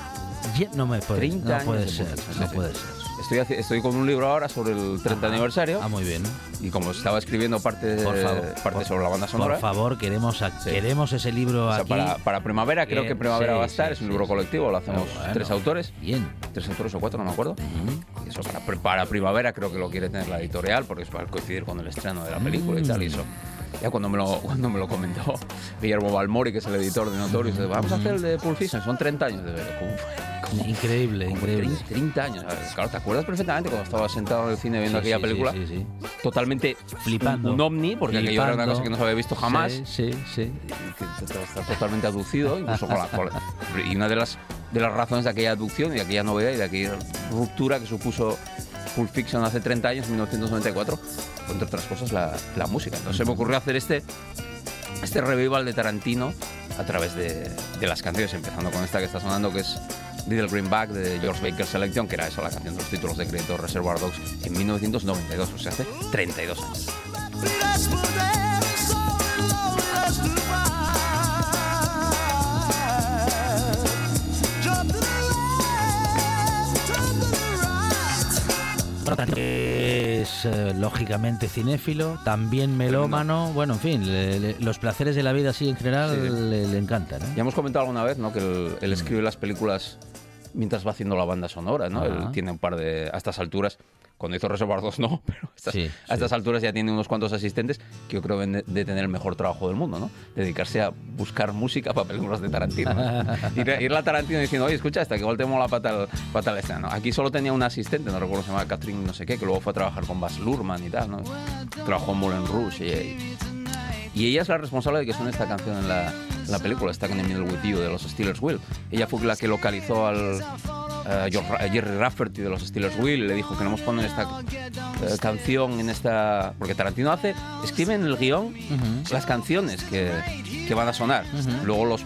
Speaker 1: Ya no me puede,
Speaker 8: 30
Speaker 1: no
Speaker 8: años
Speaker 1: puede
Speaker 8: de
Speaker 1: ser,
Speaker 8: Fiction,
Speaker 1: no
Speaker 8: sí,
Speaker 1: puede ser.
Speaker 8: Estoy, estoy con un libro ahora sobre el 30 aniversario
Speaker 1: Ah, muy bien.
Speaker 8: y como estaba escribiendo parte,
Speaker 1: Por favor,
Speaker 8: parte
Speaker 1: por-
Speaker 8: sobre la banda sonora,
Speaker 1: Por favor, queremos, a-
Speaker 8: Sí.
Speaker 1: queremos ese libro
Speaker 8: o sea,
Speaker 1: aquí.
Speaker 8: para, para primavera, creo que primavera
Speaker 1: sí,
Speaker 8: va a estar,
Speaker 1: sí,
Speaker 8: es un libro colectivo, lo hacemos
Speaker 1: bueno,
Speaker 8: tres autores,
Speaker 1: Bien.
Speaker 8: tres autores o cuatro, no me acuerdo. Eso para, para primavera creo que lo quiere tener la editorial porque es para coincidir con el estreno de la película y tal y eso. Ya cuando me lo, cuando me lo comentó Guillermo Balmori, que es el editor de Notorious, vamos a hacer el de Pulp Fiction, son 30 años de. ¿Cómo?
Speaker 1: Increíble,
Speaker 8: Como
Speaker 1: increíble.
Speaker 8: 30, 30 años. Claro, ¿te acuerdas perfectamente cuando estaba sentado en el cine viendo
Speaker 1: Sí,
Speaker 8: aquella
Speaker 1: sí,
Speaker 8: película?
Speaker 1: Sí.
Speaker 8: Totalmente
Speaker 1: Flipando.
Speaker 8: Un, ovni, porque aquello era una
Speaker 1: Flipando.
Speaker 8: cosa que no se había visto jamás.
Speaker 1: Sí, sí, sí.
Speaker 8: está, totalmente aducido, incluso con la, con la- y una de las de las razones de aquella aducción y de aquella novedad y de aquella ruptura que supuso Pulp Fiction hace 30 años, 1994, fue, entre otras cosas la, la música. Entonces se me ocurrió hacer este este revival de Tarantino a través de, de las canciones, empezando con esta que está sonando que es Little Greenback de George Baker Selection, que era eso, la canción de los títulos de crédito Reservoir Dogs en 1992, o sea, hace 32 años.
Speaker 1: Es eh, lógicamente cinéfilo, también melómano, bueno, en fin, le- le- los placeres de la vida así en general
Speaker 8: Sí.
Speaker 1: le, le encantan. ¿eh?
Speaker 8: Ya hemos comentado alguna vez, ¿no? Que él, él escribe las películas mientras va haciendo la banda sonora, ¿no? Él tiene un par de... A estas alturas, cuando hizo Reservoir 2 no, pero a estas,
Speaker 1: Sí,
Speaker 8: a estas alturas ya tiene unos cuantos asistentes que yo creo deben de, de tener el mejor trabajo del mundo, ¿no? Dedicarse a buscar música para películas de Tarantino. ¿no? ir, a- Tarantino diciendo, oye, escucha esta, que igual te mola para tal, escena, ¿no? Aquí solo tenía un asistente, no recuerdo, se llama Catherine no sé qué, que luego fue a trabajar con Baz Luhrmann y tal, ¿no? Trabajó en Moulin Rouge y- y y ella es la responsable de que suene esta canción en la, en la película, Stuck in the Middle with You, de los Steelers Will. Ella fue la que localizó al eh, Ra- Jerry Rafferty de los Steelers Will le dijo que no nos ponen esta eh, canción en esta... Porque Tarantino hace, escribe en el guion las canciones que, que van a sonar. Luego los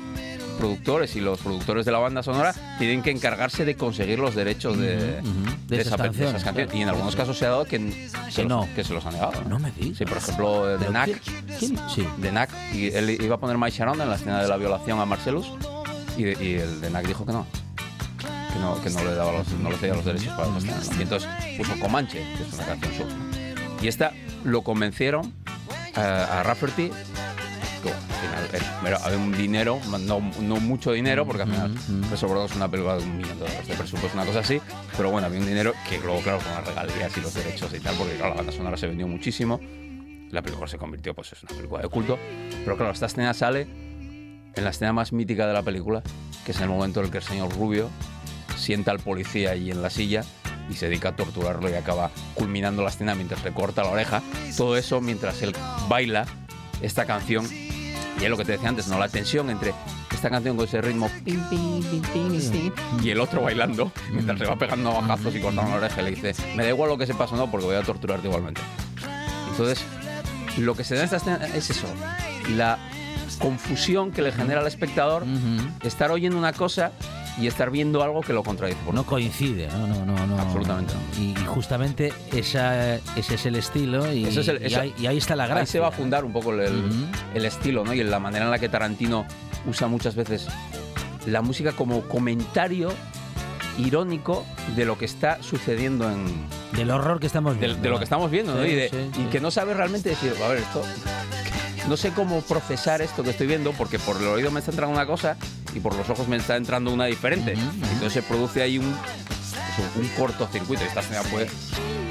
Speaker 8: productores y los productores de la banda sonora tienen que encargarse de conseguir los derechos de.
Speaker 1: De esas
Speaker 8: esa- de
Speaker 1: canciones,
Speaker 8: esas canciones.
Speaker 1: claro.
Speaker 8: Y en algunos casos se ha dado que, se
Speaker 1: no.
Speaker 8: los, que se los han negado.
Speaker 1: No me digas.
Speaker 8: Sí, por ejemplo, de Knack.
Speaker 1: Sí.
Speaker 8: de Nac y él iba a poner My Sharon en la escena de la violación a Marcellus y, y el de Nac dijo que no que no, que no le daba los, no le cedía los derechos para ¿no? y entonces puso Comanche que es una canción surf ¿no? y esta lo convencieron a, a Rafferty que, al final eh, había un dinero no, no mucho dinero porque al final Reservoir Dogs es una película de un millón de dólares de presupuesto una cosa así pero bueno había un dinero que luego claro con las regalías y los derechos y tal porque claro, la banda sonora se vendió muchísimo la película se convirtió, pues es una película de culto. Pero claro, esta escena sale en la escena más mítica de la película, que es en el momento en el que el señor Rubio sienta al policía ahí en la silla y se dedica a torturarlo y acaba culminando la escena mientras le corta la oreja. Todo eso mientras él baila esta canción. Y es lo que te decía antes, ¿no? La tensión entre esta canción con ese ritmo pim, pim, pim, pim, pim, y el otro bailando mientras le va pegando bajazos y cortando la oreja y le dice, me da igual lo que se pasó, no, porque voy a torturarte igualmente. Entonces, lo que se da en esta escena es eso, la confusión que le genera al espectador estar oyendo una cosa y estar viendo algo que lo contradice. por
Speaker 1: No coincide, no, no, no. no.
Speaker 8: Absolutamente no.
Speaker 1: Y, y justamente esa, ese es el estilo y,
Speaker 8: Ese es el-
Speaker 1: y
Speaker 8: eso-
Speaker 1: ahí, y ahí está la gracia.
Speaker 8: Ahí se va a fundar un poco el, el-
Speaker 1: Ujú.
Speaker 8: el estilo, ¿no? Y la manera en la que Tarantino usa muchas veces la música como comentario irónico de lo que está sucediendo en,
Speaker 1: Del horror que estamos
Speaker 8: de,
Speaker 1: viendo.
Speaker 8: de lo que estamos viendo, ¿no?
Speaker 1: Sí,
Speaker 8: y, de-
Speaker 1: sí,
Speaker 8: y
Speaker 1: sí.
Speaker 8: que no sabe realmente decir, a ver, esto, no sé cómo procesar esto que estoy viendo, porque por el oído me está entrando una cosa y por los ojos me está entrando una diferente. Entonces se produce ahí un, eso, un cortocircuito. Esta escena fue,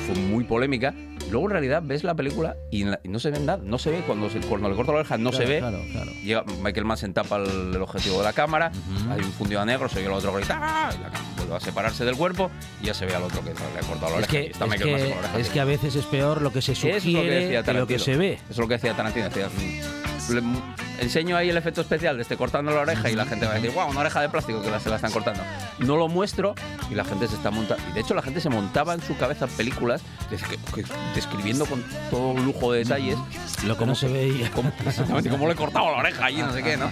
Speaker 8: fue muy polémica. Luego en realidad ves la película y, en la- y no se ve nada. No se ve cuando, se, cuando le corta la oreja, no se ve.
Speaker 1: Claro, claro.
Speaker 8: Llega Michael tapa el, el objetivo de la cámara, hay un fundido a negro, se oye el otro gritar, ¡ah! y la cámara vuelve a separarse del cuerpo y ya se ve al otro que le ha cortado la
Speaker 1: Es
Speaker 8: oreja.
Speaker 1: que,
Speaker 8: y está
Speaker 1: es,
Speaker 8: Michael
Speaker 1: que,
Speaker 8: con la oreja
Speaker 1: es que a veces es peor lo que se
Speaker 8: es lo que
Speaker 1: sugiere
Speaker 8: decía
Speaker 1: que lo que se ve.
Speaker 8: Eso es lo que decía Tarantino. Decía, mm, le- enseño ahí el efecto especial de este cortando la oreja y la gente va a decir, wow, una oreja de plástico que la, se la están cortando. No lo muestro y la gente se está montando. Y de hecho la gente se montaba en su cabeza películas des- que- que- describiendo con todo lujo de detalles
Speaker 1: Lo no se veía.
Speaker 8: cómo, exactamente cómo le cortaba la oreja allí, no sé qué, ¿no?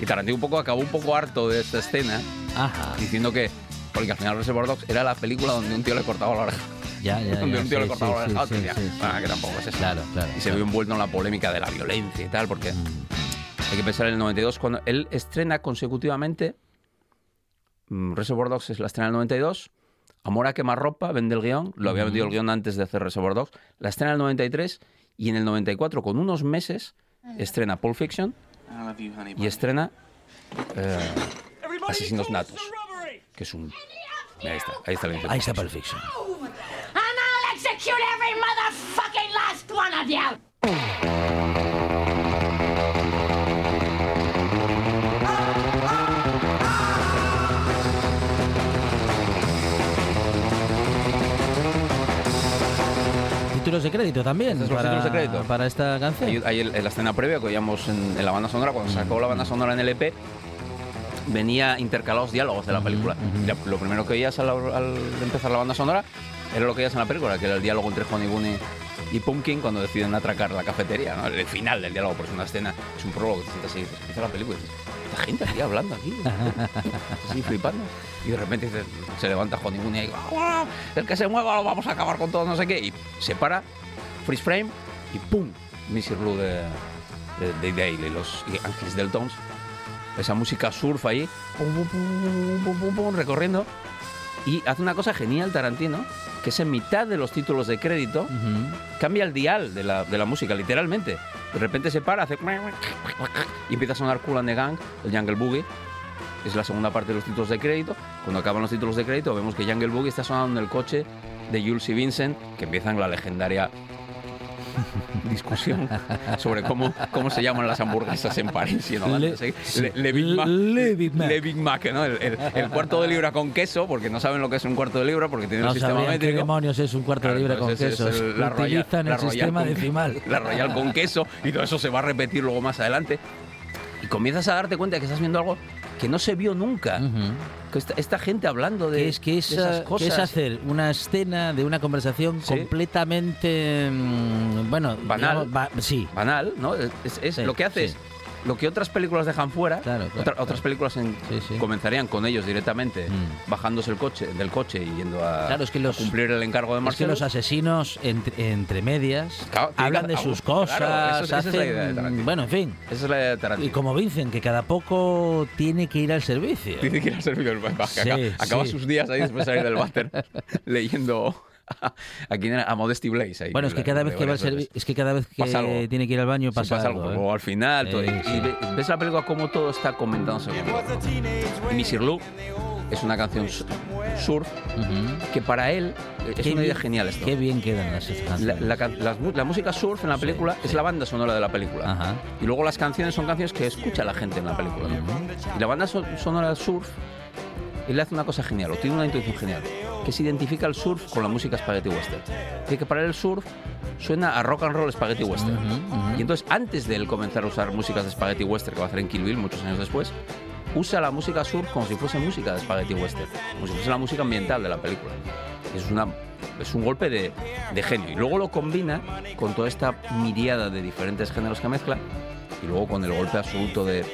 Speaker 8: Y Tarantino un poco acabó un poco harto de esta escena
Speaker 1: Ajá.
Speaker 8: diciendo que, porque al final Reservoir Dogs era la película donde un tío le cortaba la oreja.
Speaker 1: Ya, ya,
Speaker 8: donde
Speaker 1: ya,
Speaker 8: un tío
Speaker 1: sí,
Speaker 8: le cortaba
Speaker 1: sí,
Speaker 8: la oreja a
Speaker 1: sí.
Speaker 8: Ah, que tampoco es eso.
Speaker 1: Claro, claro.
Speaker 8: Y se
Speaker 1: claro.
Speaker 8: vio envuelto en la polémica de la violencia y tal, porque hay que pensar en el 92, cuando él estrena consecutivamente. mm, Reservoir Dogs es la estrena en el 92. Amor a quemarropa, vende el guion. Lo había vendido el guion antes de hacer Reservoir Dogs. La estrena en el 93 y en el 94, con unos meses, estrena Pulp Fiction y estrena eh, Asesinos Natos, que es un. Ahí está, ahí está la
Speaker 1: Ahí
Speaker 8: diferencia.
Speaker 1: está Pulp Fiction.
Speaker 9: Every motherfucking last one of you!
Speaker 1: Títulos de crédito también
Speaker 8: ¿Estos son los
Speaker 1: para,
Speaker 8: de crédito?
Speaker 1: para esta canción.
Speaker 8: Ahí, ahí en en la escena previa que oíamos en, en la banda sonora, cuando sacó la banda sonora en LP, venía intercalados diálogos de la película. Lo primero que oías al, al empezar la banda sonora era lo que oías en la película, que era el diálogo entre Honey Bunny y Pumpkin cuando deciden atracar la cafetería, ¿no? el final del diálogo, porque es una escena, es un prólogo te sientas ahí, pues, empieza la película y dices, esta gente aquí hablando aquí, así flipando. Y de repente dices, se levanta Honey Bunny y ¡guau! el que se mueva lo vamos a acabar con todo, no sé qué, y se para, freeze frame y ¡pum! Missy Blue de, de, de Dale y los y Ángeles del Tons. Esa música surf ahí, pum, pum, pum, recorriendo. Y hace una cosa genial Tarantino, que es en mitad de los títulos de crédito, cambia el dial de la, de la música, literalmente. De repente se para, hace... Y empieza a sonar Cool and the Gang, el Jungle Boogie. Es la segunda parte de los títulos de crédito. Cuando acaban los títulos de crédito, vemos que Jungle Boogie está sonando en el coche de Jules y Vincent, que empiezan la legendaria discusión sobre cómo, cómo se llaman las hamburguesas en París y en Holanda.
Speaker 1: Le-
Speaker 8: Sí. Le, Le Big Mac.
Speaker 1: Le Big Mac.
Speaker 8: ¿no? El, el- el cuarto de libra con queso, porque no saben lo que es un cuarto de libra, porque tienen
Speaker 1: No
Speaker 8: el sistema
Speaker 1: sabrían qué
Speaker 8: métrico.
Speaker 1: demonios es un cuarto
Speaker 8: Claro,
Speaker 1: de libra con
Speaker 8: entonces
Speaker 1: queso.
Speaker 8: es el- la Royal-
Speaker 1: Utilizan
Speaker 8: la
Speaker 1: el
Speaker 8: Royal
Speaker 1: sistema
Speaker 8: con-
Speaker 1: decimal.
Speaker 8: La Royal con queso y todo eso se va a repetir luego más adelante. Y comienzas a darte cuenta que estás viendo algo que no se vio nunca. Que esta, esta gente hablando de,
Speaker 1: que es, que es,
Speaker 8: de esas cosas.
Speaker 1: que es hacer una escena de una conversación
Speaker 8: Sí.
Speaker 1: completamente mm, bueno
Speaker 8: Banal.
Speaker 1: digamos, ba- sí
Speaker 8: banal, ¿no? Es, es
Speaker 1: Sí,
Speaker 8: lo que hace
Speaker 1: sí.
Speaker 8: es lo que otras películas dejan fuera.
Speaker 1: Claro, claro,
Speaker 8: otra-
Speaker 1: claro.
Speaker 8: Otras películas en-
Speaker 1: Sí, sí.
Speaker 8: comenzarían con ellos directamente,
Speaker 1: Mm.
Speaker 8: bajándose el coche, del coche y yendo a,
Speaker 1: Claro, es que los-
Speaker 8: a cumplir el encargo de
Speaker 1: es que
Speaker 8: Marcelo.
Speaker 1: los asesinos entre, entre medias hablan
Speaker 8: que-
Speaker 1: de sus cosas
Speaker 8: eso es- esa es la
Speaker 1: hacen-
Speaker 8: idea de
Speaker 1: bueno en fin
Speaker 8: Esa es la de Tarantino.
Speaker 1: y como dicen que cada poco tiene que ir al servicio
Speaker 8: Tiene que ir al servicio banco.
Speaker 1: Sí,
Speaker 8: acaba acaba sus días ahí después de salir del váter leyendo a, quién era, a Modesty Blaze. ahí,
Speaker 1: bueno es que cada vez que va al es que cada vez que
Speaker 8: Pasa algo.
Speaker 1: tiene que ir al baño
Speaker 8: Sí,
Speaker 1: pasa,
Speaker 8: pasa
Speaker 1: algo,
Speaker 8: algo,
Speaker 1: ¿eh?
Speaker 8: al final todo-
Speaker 1: Eh,
Speaker 8: y
Speaker 1: sí.
Speaker 8: ve- ves la película como todo está comentándose y Missy Lou es una canción su- surf
Speaker 1: Ujú.
Speaker 8: que para él es
Speaker 1: Qué
Speaker 8: una idea
Speaker 1: bien-
Speaker 8: genial esto
Speaker 1: qué bien quedan las
Speaker 8: la,
Speaker 1: canciones
Speaker 8: la las mu- la música surf en la
Speaker 1: Sí,
Speaker 8: película
Speaker 1: sí.
Speaker 8: es la banda sonora de la película
Speaker 1: Ajá.
Speaker 8: y luego las canciones son canciones que escucha la gente en la película y la banda so- sonora surf él hace una cosa genial o tiene una intuición genial que se identifica el surf con la música spaghetti western Dice que para él el surf suena a rock and roll spaghetti western
Speaker 1: Ujú, ujú.
Speaker 8: y entonces, antes de él comenzar a usar músicas de Spaghetti Western, que va a hacer en Kill Bill muchos años después, usa la música surf como si fuese música de Spaghetti Western, como si fuese la música ambiental de la película. Es, una, es un golpe de, de genio. Y luego lo combina con toda esta miriada de diferentes géneros que mezcla, y luego con el golpe absoluto de,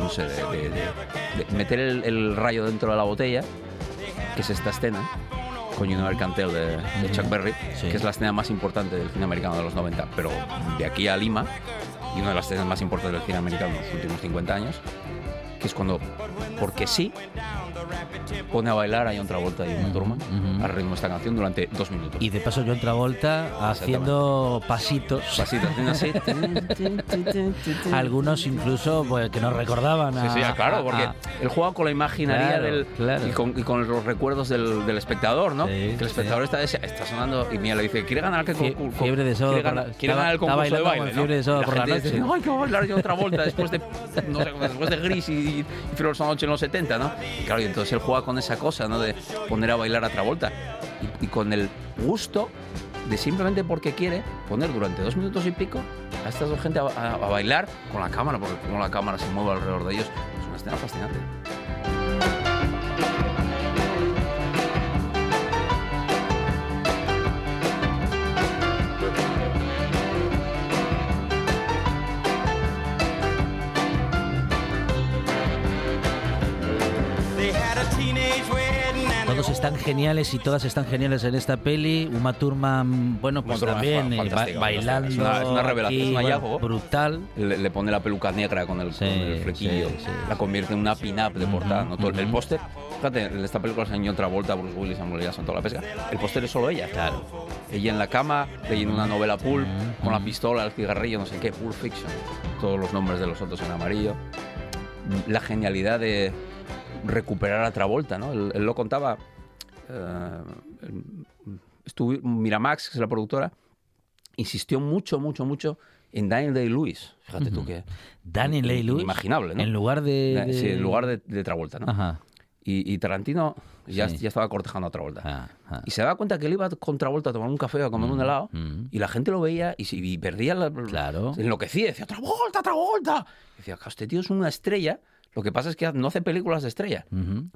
Speaker 8: no sé, de, de- de- de meter el, el rayo dentro de la botella, que es esta escena, con You Know I Can Tell de, de Chuck Berry,
Speaker 1: Sí.
Speaker 8: que es la escena más importante del cine americano de los 90, pero de aquí a Lima, y una de las escenas más importantes del cine americano en los últimos 50 años, que es cuando, porque sí, pone a bailar a John Travolta y Uma Thurman
Speaker 1: ujú.
Speaker 8: al ritmo de esta canción durante dos minutos.
Speaker 1: Y de paso John Travolta haciendo pasitos.
Speaker 8: Pasito, haciendo así.
Speaker 1: Algunos incluso pues, que nos recordaban a...
Speaker 8: Sí, sí, claro,
Speaker 1: a-
Speaker 8: porque
Speaker 1: a-
Speaker 8: él juega con la imaginaría
Speaker 1: Claro,
Speaker 8: del,
Speaker 1: claro.
Speaker 8: Y, con, y con los recuerdos del, del espectador, ¿no?
Speaker 1: Sí,
Speaker 8: que el espectador está, está sonando y mira, le dice, ¿quiere ganar el
Speaker 1: Fie-
Speaker 8: concurso?
Speaker 1: fiebre de sábado
Speaker 8: ¿Quiere
Speaker 1: la-
Speaker 8: ganar, quiere
Speaker 1: estaba-
Speaker 8: ganar el concurso de baile?
Speaker 1: fiebre de sábado por la noche.
Speaker 8: dice, ¡ay, que a bailar yo otra vuelta después de, no sé, después de Gris y, y Flor noche en los 70, ¿no? Y claro, entonces él juega con esa cosa, ¿no? De poner a bailar a Travolta. Y, con el gusto de simplemente porque quiere poner durante dos minutos y pico a esta dos gente a bailar con la cámara, porque como la cámara se mueve alrededor de ellos, es una escena fascinante.
Speaker 1: Todos están geniales y todas están geniales en esta peli. Uma Thurman, bueno, pues
Speaker 8: Uma
Speaker 1: también eh, ba- bailando.
Speaker 8: es una- es una revelación,
Speaker 1: bueno, brutal.
Speaker 8: Le, le pone la peluca negra con el,
Speaker 1: Sí,
Speaker 8: con el flequillo,
Speaker 1: sí, sí,
Speaker 8: la convierte en una pin-up de portada. ¿no? Todo el- póster, fíjate, en esta película se John Travolta, Bruce Willis, Samuel Jackson, toda la pesca. El póster es solo ella.
Speaker 1: Claro.
Speaker 8: Ella en la cama, leyendo una novela pulp, con la pistola, el cigarrillo, no sé qué, Pulp Fiction. Todos los nombres de los otros en amarillo. La genialidad de recuperar a Travolta, ¿no? Él, él lo contaba. eh, estuvo, Miramax, que es la productora, insistió mucho, mucho, mucho en Daniel Day-Lewis. Fíjate tú que...
Speaker 1: Daniel Day-Lewis.
Speaker 8: Inimaginable, ¿no?
Speaker 1: En lugar de...
Speaker 8: Eh, Sí,
Speaker 1: de-
Speaker 8: en lugar de, de Travolta, ¿no?
Speaker 1: Ajá.
Speaker 8: Y, y Tarantino ya,
Speaker 1: Sí.
Speaker 8: ya estaba cortejando a Travolta.
Speaker 1: Ah, ah.
Speaker 8: Y se daba cuenta que él iba con Travolta a tomar un café o a comer un helado
Speaker 1: mm.
Speaker 8: y la gente lo veía y, y perdía la...
Speaker 1: Claro.
Speaker 8: Se enloquecía, decía, Travolta, Travolta. Y decía, "Ca, este tío es una estrella. Lo que pasa es que no hace películas de estrella.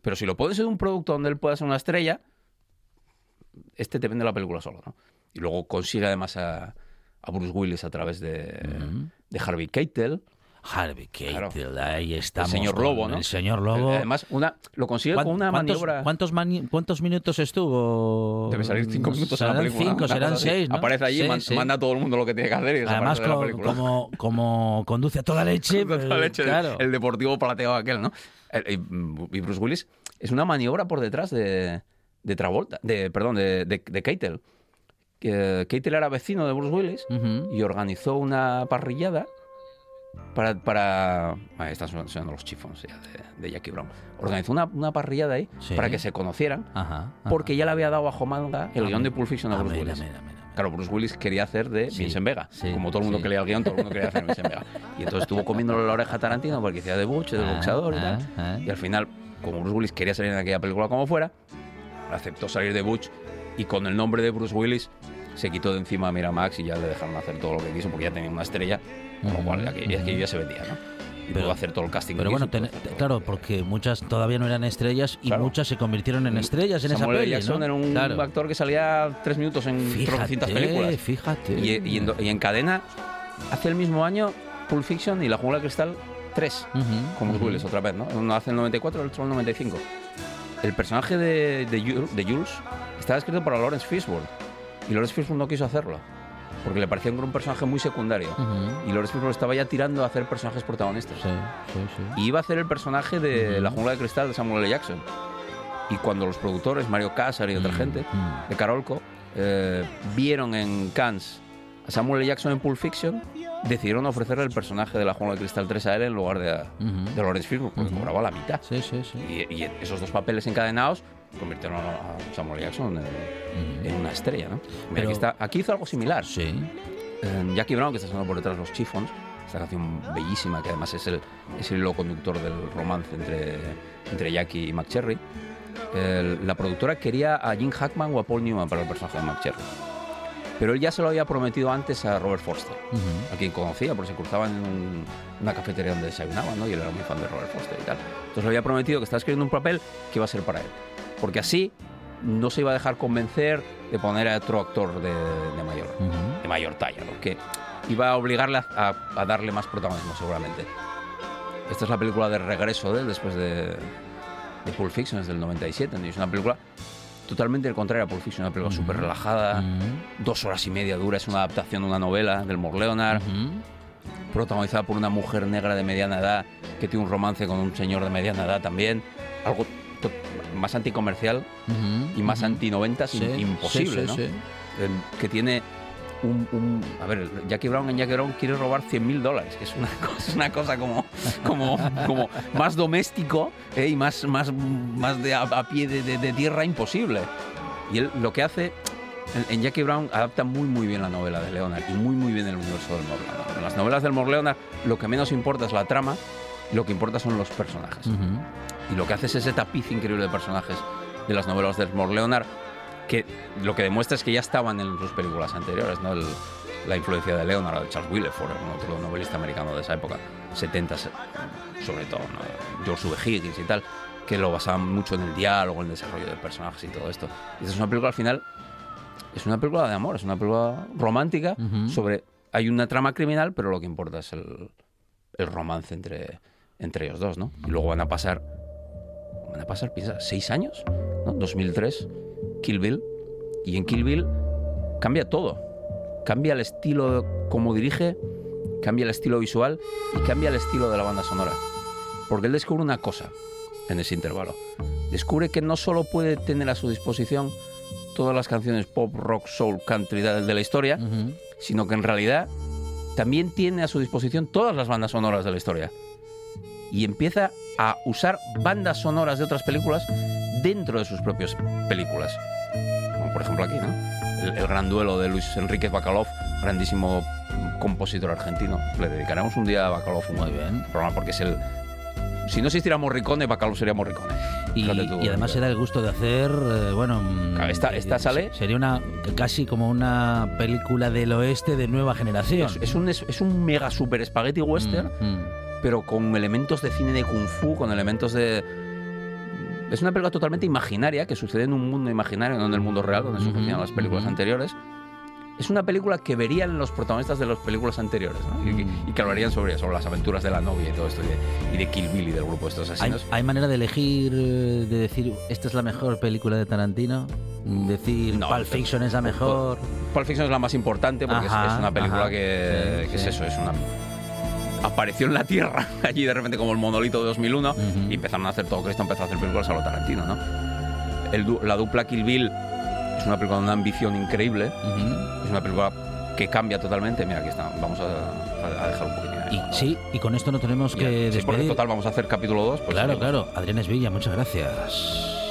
Speaker 8: Pero si lo pones en un producto donde él pueda ser una estrella, este te vende la película solo, ¿no? Y luego consigue además a, a Bruce Willis a través de, de Harvey Keitel,
Speaker 1: Harvey
Speaker 8: Claro.
Speaker 1: Keitel, ahí estamos.
Speaker 8: señor
Speaker 1: con
Speaker 8: Lobo, ¿no?
Speaker 1: El señor Lobo.
Speaker 8: Además, una, lo consigue
Speaker 1: ¿Cuán-
Speaker 8: con una
Speaker 1: cuántos,
Speaker 8: maniobra...
Speaker 1: ¿cuántos, mani- cuántos minutos estuvo?
Speaker 8: Debe salir cinco minutos en la
Speaker 1: Serán
Speaker 8: película.
Speaker 1: cinco, serán seis, ¿no?
Speaker 8: Aparece allí,
Speaker 1: Sí,
Speaker 8: man-
Speaker 1: sí.
Speaker 8: manda a todo el mundo lo que tiene que hacer y
Speaker 1: Además,
Speaker 8: de la
Speaker 1: como, como conduce a toda leche.
Speaker 8: Con toda
Speaker 1: pues,
Speaker 8: leche, el-
Speaker 1: claro.
Speaker 8: el, deportivo plateado aquel, ¿no? El- y, Bruce Willis es una maniobra por detrás de, de Travolta, de, perdón, de, de, de Keitel. Keitel era vecino de Bruce Willis y organizó una parrillada para... para ahí están sonando los chifons ya de, de Jackie Brown. Organizó una, una parrillada ahí
Speaker 1: Sí.
Speaker 8: para que se conocieran
Speaker 1: Ajá, ajá.
Speaker 8: porque ya le había dado bajo manga el guion de Pulp Fiction a
Speaker 1: ah,
Speaker 8: Bruce Willis. Claro, Bruce Willis quería hacer de
Speaker 1: Sí,
Speaker 8: Vincent Vega.
Speaker 1: sí,
Speaker 8: Como todo el mundo que leía el guion, todo el mundo quería hacer de Vincent Vega. Y entonces estuvo comiéndole la oreja a Tarantino porque decía de Butch, de
Speaker 1: Ah,
Speaker 8: boxeador y
Speaker 1: ah,
Speaker 8: tal.
Speaker 1: ah.
Speaker 8: Y al final, como Bruce Willis quería salir en aquella película como fuera, aceptó salir de Butch y con el nombre de Bruce Willis se quitó de encima a Miramax y ya le dejaron hacer todo lo que quiso porque ya tenía una estrella, con lo cual que, ya que ya se vendía, ¿no? Y
Speaker 1: Pero-
Speaker 8: pudo hacer todo el casting.
Speaker 1: Pero bueno, ten-
Speaker 8: todo.
Speaker 1: claro, porque muchas todavía no eran estrellas y
Speaker 8: Claro.
Speaker 1: muchas se convirtieron en estrellas en esa
Speaker 8: Samuel
Speaker 1: peli,
Speaker 8: Jackson
Speaker 1: ¿no?
Speaker 8: era un
Speaker 1: Claro.
Speaker 8: actor que salía tres minutos en tropecientas películas.
Speaker 1: Fíjate, fíjate.
Speaker 8: Y, y en, do- y en cadena, hace el mismo año Pulp Fiction y La Jungla de Cristal 3,
Speaker 1: Ujú,
Speaker 8: con Bruce
Speaker 1: ujú.
Speaker 8: Willis otra vez, ¿no? Uno hace el 94, el otro el 95. El personaje de, de, de Jules estaba escrito por Lawrence Fishburne y Lawrence Fishburne no quiso hacerlo porque le parecía un personaje muy secundario. Y Lawrence Fishburne estaba ya tirando a hacer personajes protagonistas.
Speaker 1: Sí, sí, sí.
Speaker 8: Y iba a hacer el personaje de. La Jungla de Cristal de Samuel L. Jackson. Y cuando los productores, Mario Casar y otra gente, de Carolco, eh, vieron en Cannes a Samuel L. Jackson en Pulp Fiction, decidieron ofrecerle el personaje de la Jungla de Cristal 3 a él en lugar de, de Lawrence Fishburne, porque cobraba la mitad.
Speaker 1: Sí, sí, sí.
Speaker 8: Y, y esos dos papeles encadenados convirtieron a Samuel. Jackson en, en una estrella, ¿no? Mira,
Speaker 1: Pero-
Speaker 8: aquí, está- aquí hizo algo similar.
Speaker 1: Sí.
Speaker 8: Eh, Jackie Brown, que está sonando por detrás los Chiffons, esta canción bellísima, que además es el, es el hilo conductor del romance entre, entre Jackie y McCherry. El- la productora quería a Jim Hackman o a Paul Newman para el personaje de McCherry. Pero él ya se lo había prometido antes a Robert Forster,
Speaker 1: Ujú.
Speaker 8: a quien conocía, porque se cruzaban en un- una cafetería donde desayunaban, ¿no? Y él era muy fan de Robert Forster y tal. Entonces le había prometido que estaba escribiendo un papel que iba a ser para él. Porque así no se iba a dejar convencer de poner a otro actor de, de mayor, de mayor talla, iba a obligarle a, darle más protagonismo seguramente. Esta es la película de regreso de él después de, de Pulp Fiction, es del 97, ¿no? Es una película totalmente al contrario a Pulp Fiction, una película súper relajada, dos horas y media dura, es una adaptación de una novela del Mort Leonard, protagonizada por una mujer negra de mediana edad que tiene un romance con un señor de mediana edad también. Algo to- más anticomercial
Speaker 1: Ujú,
Speaker 8: y más
Speaker 1: ujú.
Speaker 8: anti-90
Speaker 1: Sí,
Speaker 8: imposible,
Speaker 1: sí,
Speaker 8: ¿no?
Speaker 1: sí, sí.
Speaker 8: El- que tiene un, un- A ver, Jackie Brown en Jackie Brown quiere robar 100 mil dólares, que es una cosa, una cosa como, como, como más doméstico ¿eh? y más, más, más de a, a pie de, de- de tierra imposible. Y él lo que hace... En, en Jackie Brown adapta muy muy bien la novela de Leonard y muy muy bien el universo del Morleonard. En las novelas del Morleonard lo que menos importa es la trama, lo que importa son los personajes.
Speaker 1: Ujú.
Speaker 8: Y lo que hace es ese tapiz increíble de personajes de las novelas de Smore Leonard, que lo que demuestra es que ya estaban en sus películas anteriores, ¿no? El- la influencia de Leonard, de Charles Willeford, un otro novelista americano de esa época, 70 se- sobre todo, ¿no? George V. Higgins y tal, que lo basaban mucho en el diálogo, en el desarrollo de personajes y todo esto. Y es una película al final, es una película de amor, es una película romántica
Speaker 1: Ujú.
Speaker 8: sobre... Hay una trama criminal, pero lo que importa es el, el romance entre, entre ellos dos, ¿no? Y luego van a pasar van a pasar, piensa, seis años, ¿no? 2003, Kill Bill. Y en Kill Bill cambia todo. Cambia el estilo como dirige, cambia el estilo visual y cambia el estilo de la banda sonora. Porque él descubre una cosa en ese intervalo. Descubre que no solo puede tener a su disposición todas las canciones pop, rock, soul, country de la historia, sino que en realidad también tiene a su disposición todas las bandas sonoras de la historia. Y empieza a usar bandas sonoras de otras películas dentro de sus propias películas. Como por ejemplo aquí, ¿no? El, el gran duelo de Luis Enríquez Bacalov, grandísimo compositor argentino. Le dedicaremos un día a Bacalov
Speaker 1: Muy bien.
Speaker 8: programa porque es el... Si no existiera Morricone, Bacalov sería Morricone.
Speaker 1: Y,
Speaker 8: tú,
Speaker 1: y además se da el gusto de hacer, eh, bueno... mm,
Speaker 8: Claro, esta-
Speaker 1: eh,
Speaker 8: esta sale-
Speaker 1: Sería una casi como una película del oeste de nueva generación.
Speaker 8: Es, es un, es, es un mega super spaghetti western
Speaker 1: Mm, mm.
Speaker 8: Pero con elementos de cine de kung fu, con elementos de... Es una película totalmente imaginaria que sucede en un mundo imaginario, no en el mundo real, donde sucedían las películas anteriores. Es una película que verían los protagonistas de las películas anteriores ¿no? y, y que hablarían sobre, sobre las aventuras de la novia y todo esto, y de, y de Kill Bill y del grupo de estos
Speaker 1: ¿Hay,
Speaker 8: asesinos.
Speaker 1: hay manera de elegir, eh, de decir, esta es la mejor película de Tarantino? Decir,
Speaker 8: No,
Speaker 1: Pulp Fiction es la mejor.
Speaker 8: Pulp Fiction es la más importante porque es-
Speaker 1: Ajá,
Speaker 8: es, una película
Speaker 1: ajá.
Speaker 8: que,
Speaker 1: Sí,
Speaker 8: que
Speaker 1: sí.
Speaker 8: es eso, es una... Apareció en la Tierra, allí de repente como el monolito de 2001,
Speaker 1: Ujú.
Speaker 8: y empezaron a hacer todo Cristo, empezó a hacer películas a lo Tarantino, ¿no? El la dupla Kill Bill es una película con una ambición increíble,
Speaker 1: Ujú.
Speaker 8: es una película que cambia totalmente. Mira, aquí está, vamos a, dejar un poquitín. ahí.
Speaker 1: Y sí, y con esto no tenemos que
Speaker 8: sí, porque
Speaker 1: despedir.
Speaker 8: total vamos a hacer capítulo 2. Pues
Speaker 1: claro, claro. Adrián Esvilla, muchas gracias.